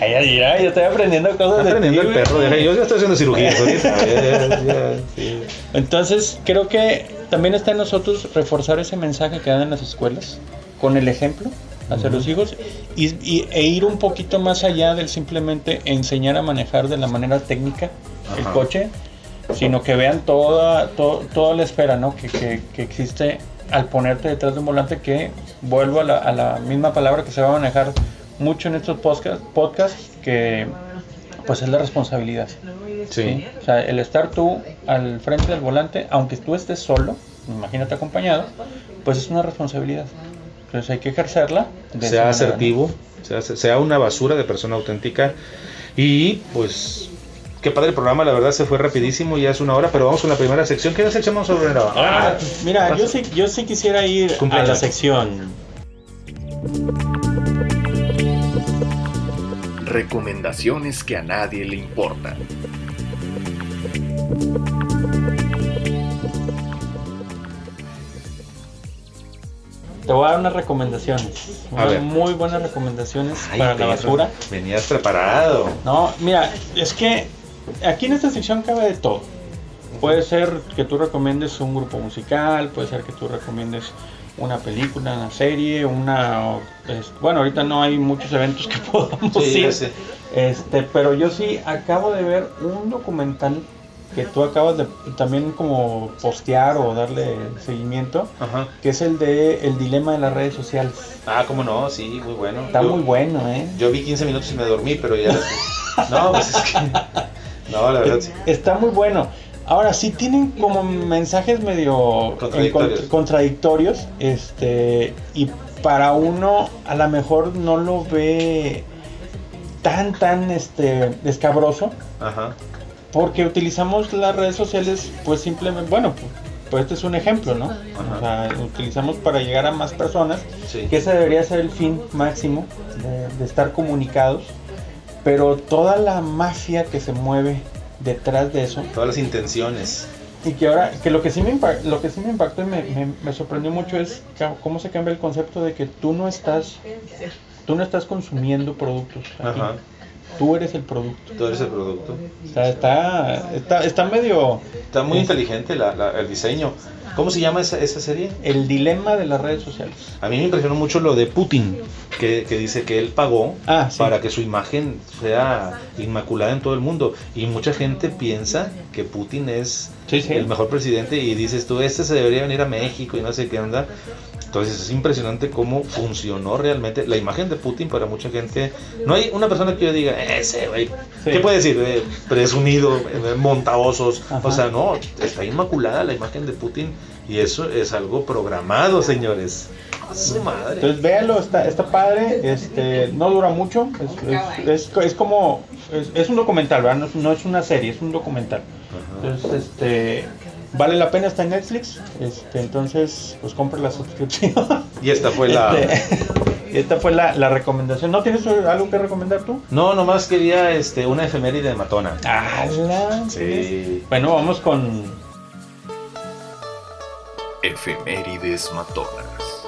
Ay, ay, ay, yo estoy aprendiendo cosas
Está
de
aprendiendo el perro, deja- yo ya estoy haciendo sí.
Entonces, creo que también está en nosotros reforzar ese mensaje que dan en las escuelas, con el ejemplo hacia los hijos, y, y- e ir un poquito más allá del simplemente enseñar a manejar de la manera técnica el coche, sino que vean toda, to- toda la espera ¿no? que, que- que existe al ponerte detrás de un volante, que vuelvo a la, a la misma palabra que se va a manejar mucho en estos podcast, podcasts, que pues es la responsabilidad.
Sí.
O sea, el estar tú al frente del volante, aunque tú estés solo, imagínate acompañado, pues es una responsabilidad. Entonces hay que ejercerla. de
sea
manera,
asertivo, sea, sea una basura de persona auténtica. Y pues, qué padre el programa, la verdad se fue rapidísimo, ya es una hora, pero vamos con la primera sección. ¿Qué sección vamos a ver ahora?
Ah, mira, yo sí, yo sí quisiera ir a la sección.
Recomendaciones que a nadie le importan.
Te voy a dar unas recomendaciones.
A
Unas
ver.
muy buenas recomendaciones
Ay,
para la basura.
Venías preparado.
No, mira, es que aquí en esta sección cabe de todo. Puede ser que tú recomiendes un grupo musical, puede ser que tú recomiendes una película, una serie, una... es- bueno, ahorita no hay muchos eventos que podamos
Sí,
ir. Este, pero yo sí acabo de ver un documental que tú acabas de también como postear o darle seguimiento,
Ajá.
que es el de el dilema de las redes sociales.
Ah, cómo no, sí, muy bueno.
Está
Yo-
muy bueno, ¿eh?
Yo vi 15 minutos y me dormí, pero ya. no, pues es que. No, la verdad. sí.
Está muy bueno. Ahora sí tienen como mensajes medio
contradictorios,
este y para uno a lo mejor no lo ve tan tan este escabroso
Ajá.
Porque utilizamos las redes sociales pues simplemente bueno pues, pues este es un ejemplo no o sea utilizamos para llegar a más personas
Sí.
que ese debería ser el fin máximo de, de estar comunicados pero toda la mafia que se mueve detrás de eso
Todas las intenciones.
y que ahora que lo que sí me impa- lo que sí me impactó y me, me- me sorprendió mucho es cómo se cambia el concepto de que tú no estás tú no estás consumiendo productos aquí.
Ajá.
Tú eres el producto
Tú eres el producto.
o sea, está, está, está medio
Está muy
Es-
inteligente la- la- el diseño. ¿Cómo se llama esa, esa serie?
el dilema de las redes sociales.
A mí me impresionó mucho lo de Putin, que, que dice que él pagó
Ah, sí.
para que su imagen sea inmaculada en todo el mundo. Y mucha gente piensa que Putin es
Sí, sí.
el mejor presidente y dices tú, este se debería venir a México y no sé qué onda. Entonces es impresionante cómo funcionó realmente la imagen de Putin para mucha gente. No hay una persona que yo diga, ese güey,
Sí.
¿qué puede decir? Eh, presumido, eh, montaosos.
Ajá.
O sea, no, está inmaculada la imagen de Putin y eso es algo programado, señores. Su madre.
Entonces véalo, está, está padre, este, no dura mucho, es, es, es- es como, es, un documental, ¿verdad? No es, no es una serie, es un documental. Entonces, este, vale la pena, está en Netflix, este, entonces, pues compre la suscripción.
Y esta fue la...
Este, esta fue la, la recomendación. ¿No tienes algo que recomendar tú?
No, nomás quería este, una efeméride de matona.
¡Hala!
Sí.
Bueno, vamos con
Efemérides matonas.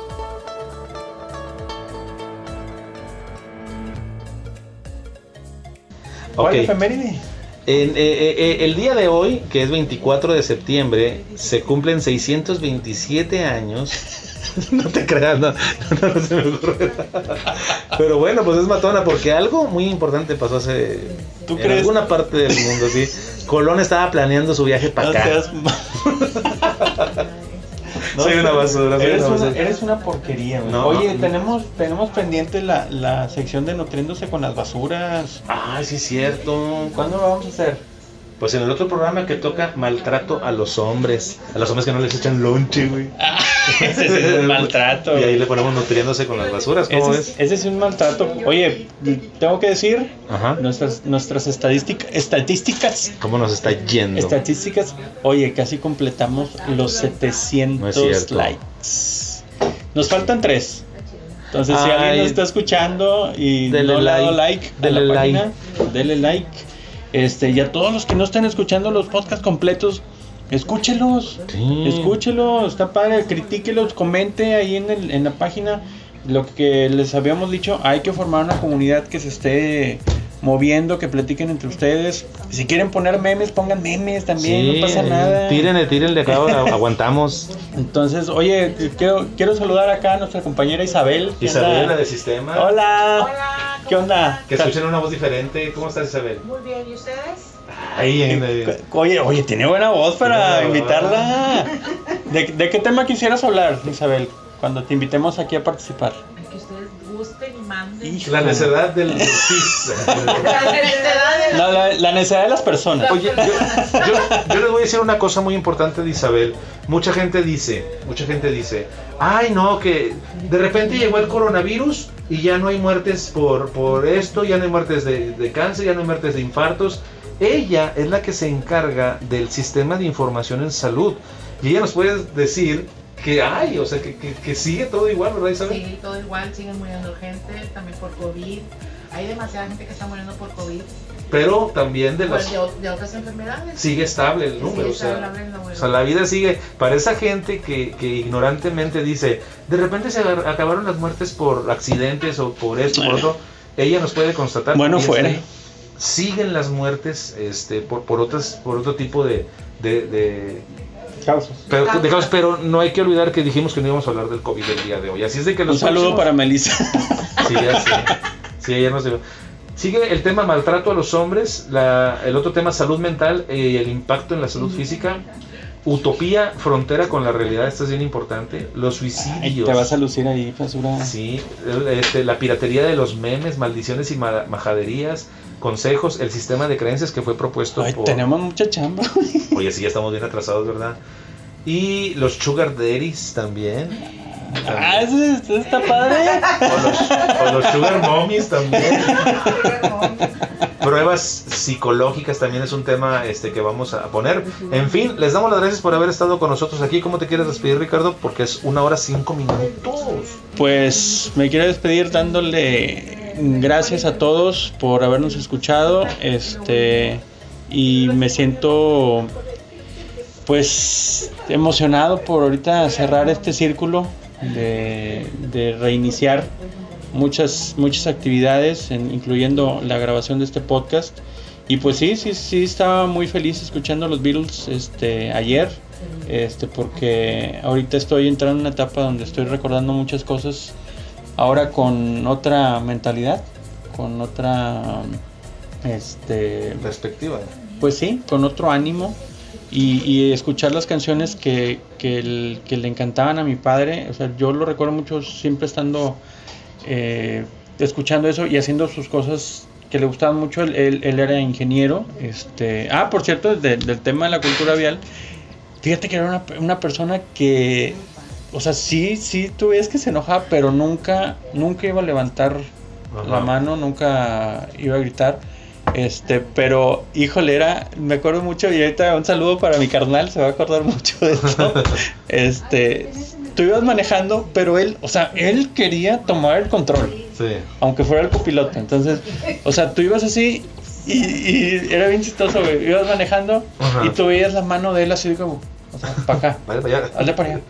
¿cuál
Ok.
efeméride?
En, eh, eh, eh, el día de hoy, que es 24 de septiembre, se cumplen 627 años. no te creas, no, no, no se me ocurre. Pero bueno, pues es matona porque algo muy importante pasó hace
¿Tú
en
crees?
alguna parte del mundo, sí. Colón estaba planeando su viaje para
No
acá.
seas
soy una basura, soy
Eres
una
una,
basura.
eres una porquería, güey.
No.
Oye, tenemos, tenemos pendiente la, la sección de nutriéndose con las basuras.
Ay, sí es cierto.
¿Cuándo lo vamos a hacer?
Pues en el otro programa que toca maltrato a los hombres. A los hombres que no les echan lonche, güey.
Ese sí es un maltrato.
Y ahí le ponemos nutriéndose con las basuras, ¿cómo
Ese,
ves?
es- ese es un maltrato. Oye, tengo que decir,
Ajá.
nuestras, nuestras estadísticas, estadísticas,
¿Cómo nos está yendo?
estadísticas, oye, casi completamos los 700
No es cierto.
likes. Nos faltan tres. Entonces, si alguien nos está escuchando y no le ha dado
like.
a
Dele
la
like.
página, dele like. Este, y a todos los que no están escuchando los podcasts completos, escúchelos.
Sí.
Escúchelo, está padre, critíquelos, comente ahí en, el- en la página lo que les habíamos dicho. Hay que formar una comunidad que se esté moviendo, que platiquen entre ustedes. Si quieren poner memes, pongan memes también,
Sí,
no pasa
eh,
nada.
Tírenle, tírenle acá, agu- aguantamos.
Entonces, oye, quiero, quiero saludar acá a nuestra compañera Isabel. ¿Qué
Isabel, la de sistema.
Hola.
Hola,
¿Qué onda?
Que escuchen una voz diferente. ¿Cómo estás, Isabel?
Muy bien, ¿y ustedes?
Ahí en el-
Oye, oye, tiene buena voz para invitarla. ¿De, de qué tema quisieras hablar, Isabel? Cuando te invitemos aquí a participar.
Gusten y manden.
La necedad del.
La necesidad de-
No, la, la necesidad de las personas.
Oye, yo, yo- yo les voy a decir una cosa muy importante de Isabel. Mucha gente dice, mucha gente dice, ay no, que de repente llegó el coronavirus y ya no hay muertes por, por esto, ya no hay muertes de, de cáncer, ya no hay muertes de infartos. Ella es la que se encarga del sistema de información en salud. Y ella nos puede decir que hay, o sea, que, que- que sigue todo igual, ¿verdad Isabel?
Sí, todo igual, siguen muriendo gente, también por COVID. Hay demasiada gente que está muriendo por COVID,
Pero también de
pues
las...
de, o- de otras enfermedades.
Sigue estable el
Sí,
número, o
está
sea,
estable el número.
O sea, la vida sigue. Para esa gente que, que ignorantemente dice, de repente se acabaron las muertes por accidentes o por esto, por otro, ella nos puede constatar.
Bueno, fuera.
que Siguen las muertes este, por, por, otras, por otro tipo de... de, de
Causas.
pero, de causas, pero no hay que olvidar que dijimos que no íbamos a hablar del COVID el día de hoy. Así es de que
Un
los
saludo
próximos-
para Melissa.
Sí, ya sé. Sí, ella nos dio. Sigue el tema maltrato a los hombres, la- el otro tema salud mental y el impacto en la salud física. Utopía, frontera con la realidad, esto es bien importante. Los
Ay,
suicidios.
te vas a lucir ahí, basura.
Sí, este, la piratería de los memes, maldiciones y ma- majaderías, consejos, el sistema de creencias que fue propuesto
Ay,
por...
tenemos mucha chamba.
Oye, sí, ya estamos bien atrasados, ¿verdad? Y los sugar daddies también.
ah, ese, ese está padre.
O los, o los sugar mommies también. Pruebas psicológicas también es un tema este que vamos a poner. En fin, les damos las gracias por haber estado con nosotros aquí. ¿Cómo te quieres despedir, Ricardo? Porque es una hora cinco minutos.
Pues me quiero despedir dándole gracias a todos por habernos escuchado. Este y me siento pues emocionado por ahorita cerrar este círculo de, reiniciar muchas muchas actividades en- incluyendo la grabación de este podcast y pues sí sí sí estaba muy feliz escuchando los Beatles este ayer este porque ahorita estoy entrando en una etapa donde estoy recordando muchas cosas ahora con otra mentalidad con otra este
Perspectiva.
pues sí, con otro ánimo y, y escuchar las canciones que, que, el- que le encantaban a mi padre. O sea, yo lo recuerdo mucho siempre estando eh, escuchando eso y haciendo sus cosas que le gustaban mucho. Él, él- él era ingeniero. Este, ah, por cierto, de- del tema de la cultura vial, fíjate que era una, una persona que, o sea, sí, sí, tú ves que se enojaba, pero nunca, nunca iba a levantar la mano, nunca iba a gritar. Este, pero híjole, era, me acuerdo mucho y ahorita un saludo para mi carnal, se va a acordar mucho de esto. Este, tú ibas manejando, pero él, o sea, él quería tomar el control,
Sí.
aunque fuera el copiloto. Entonces, o sea, tú ibas así y, y era bien chistoso, güey. Ibas manejando
Ajá.
y tú veías la mano de él así como, o sea, para acá.
Vale, para allá.
Hazle para allá.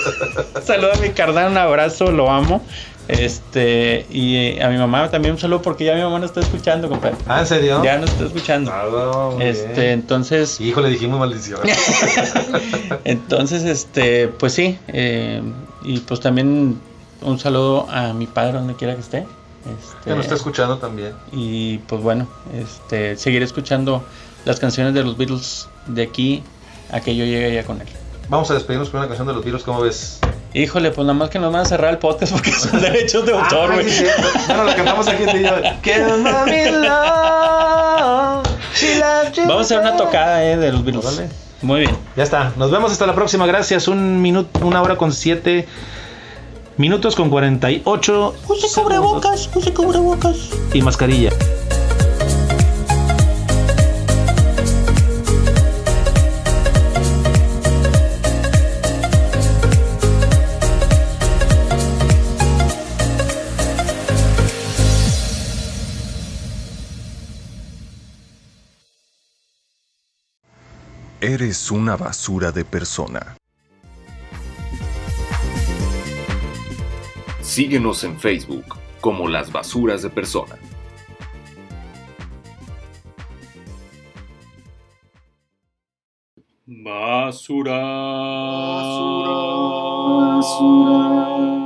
saludo a mi carnal, un abrazo, lo amo. Este, y eh, a mi mamá también un saludo porque ya mi mamá no está escuchando, compadre.
Ah, ¿en serio?
Ya no está escuchando.
Ah,
Este,
bien.
entonces,
Híjole, dijimos maldición.
entonces, este, pues sí, eh, y pues también un saludo a mi padre donde quiera que esté. Este,
que nos está escuchando también.
y pues bueno, este, seguiré escuchando las canciones de los Beatles de aquí a que yo llegue ya con él.
vamos a despedirnos con una canción de los virus, ¿cómo ves?
Híjole, pues nada más que nos van a cerrar el podcast porque son derechos de autor,
Ah,
güey.
sí. Bueno, la cantamos aquí you
Vamos a hacer una tocada, eh, de los virus.
Órale.
Muy bien.
Ya está. Nos vemos hasta la próxima. Gracias. Un minuto, una hora con siete minutos con 48.
Use cubrebocas, use cubrebocas.
Y mascarilla.
Eres una basura de persona.
Síguenos en Facebook como Las Basuras de Persona.
Basura.
Basura.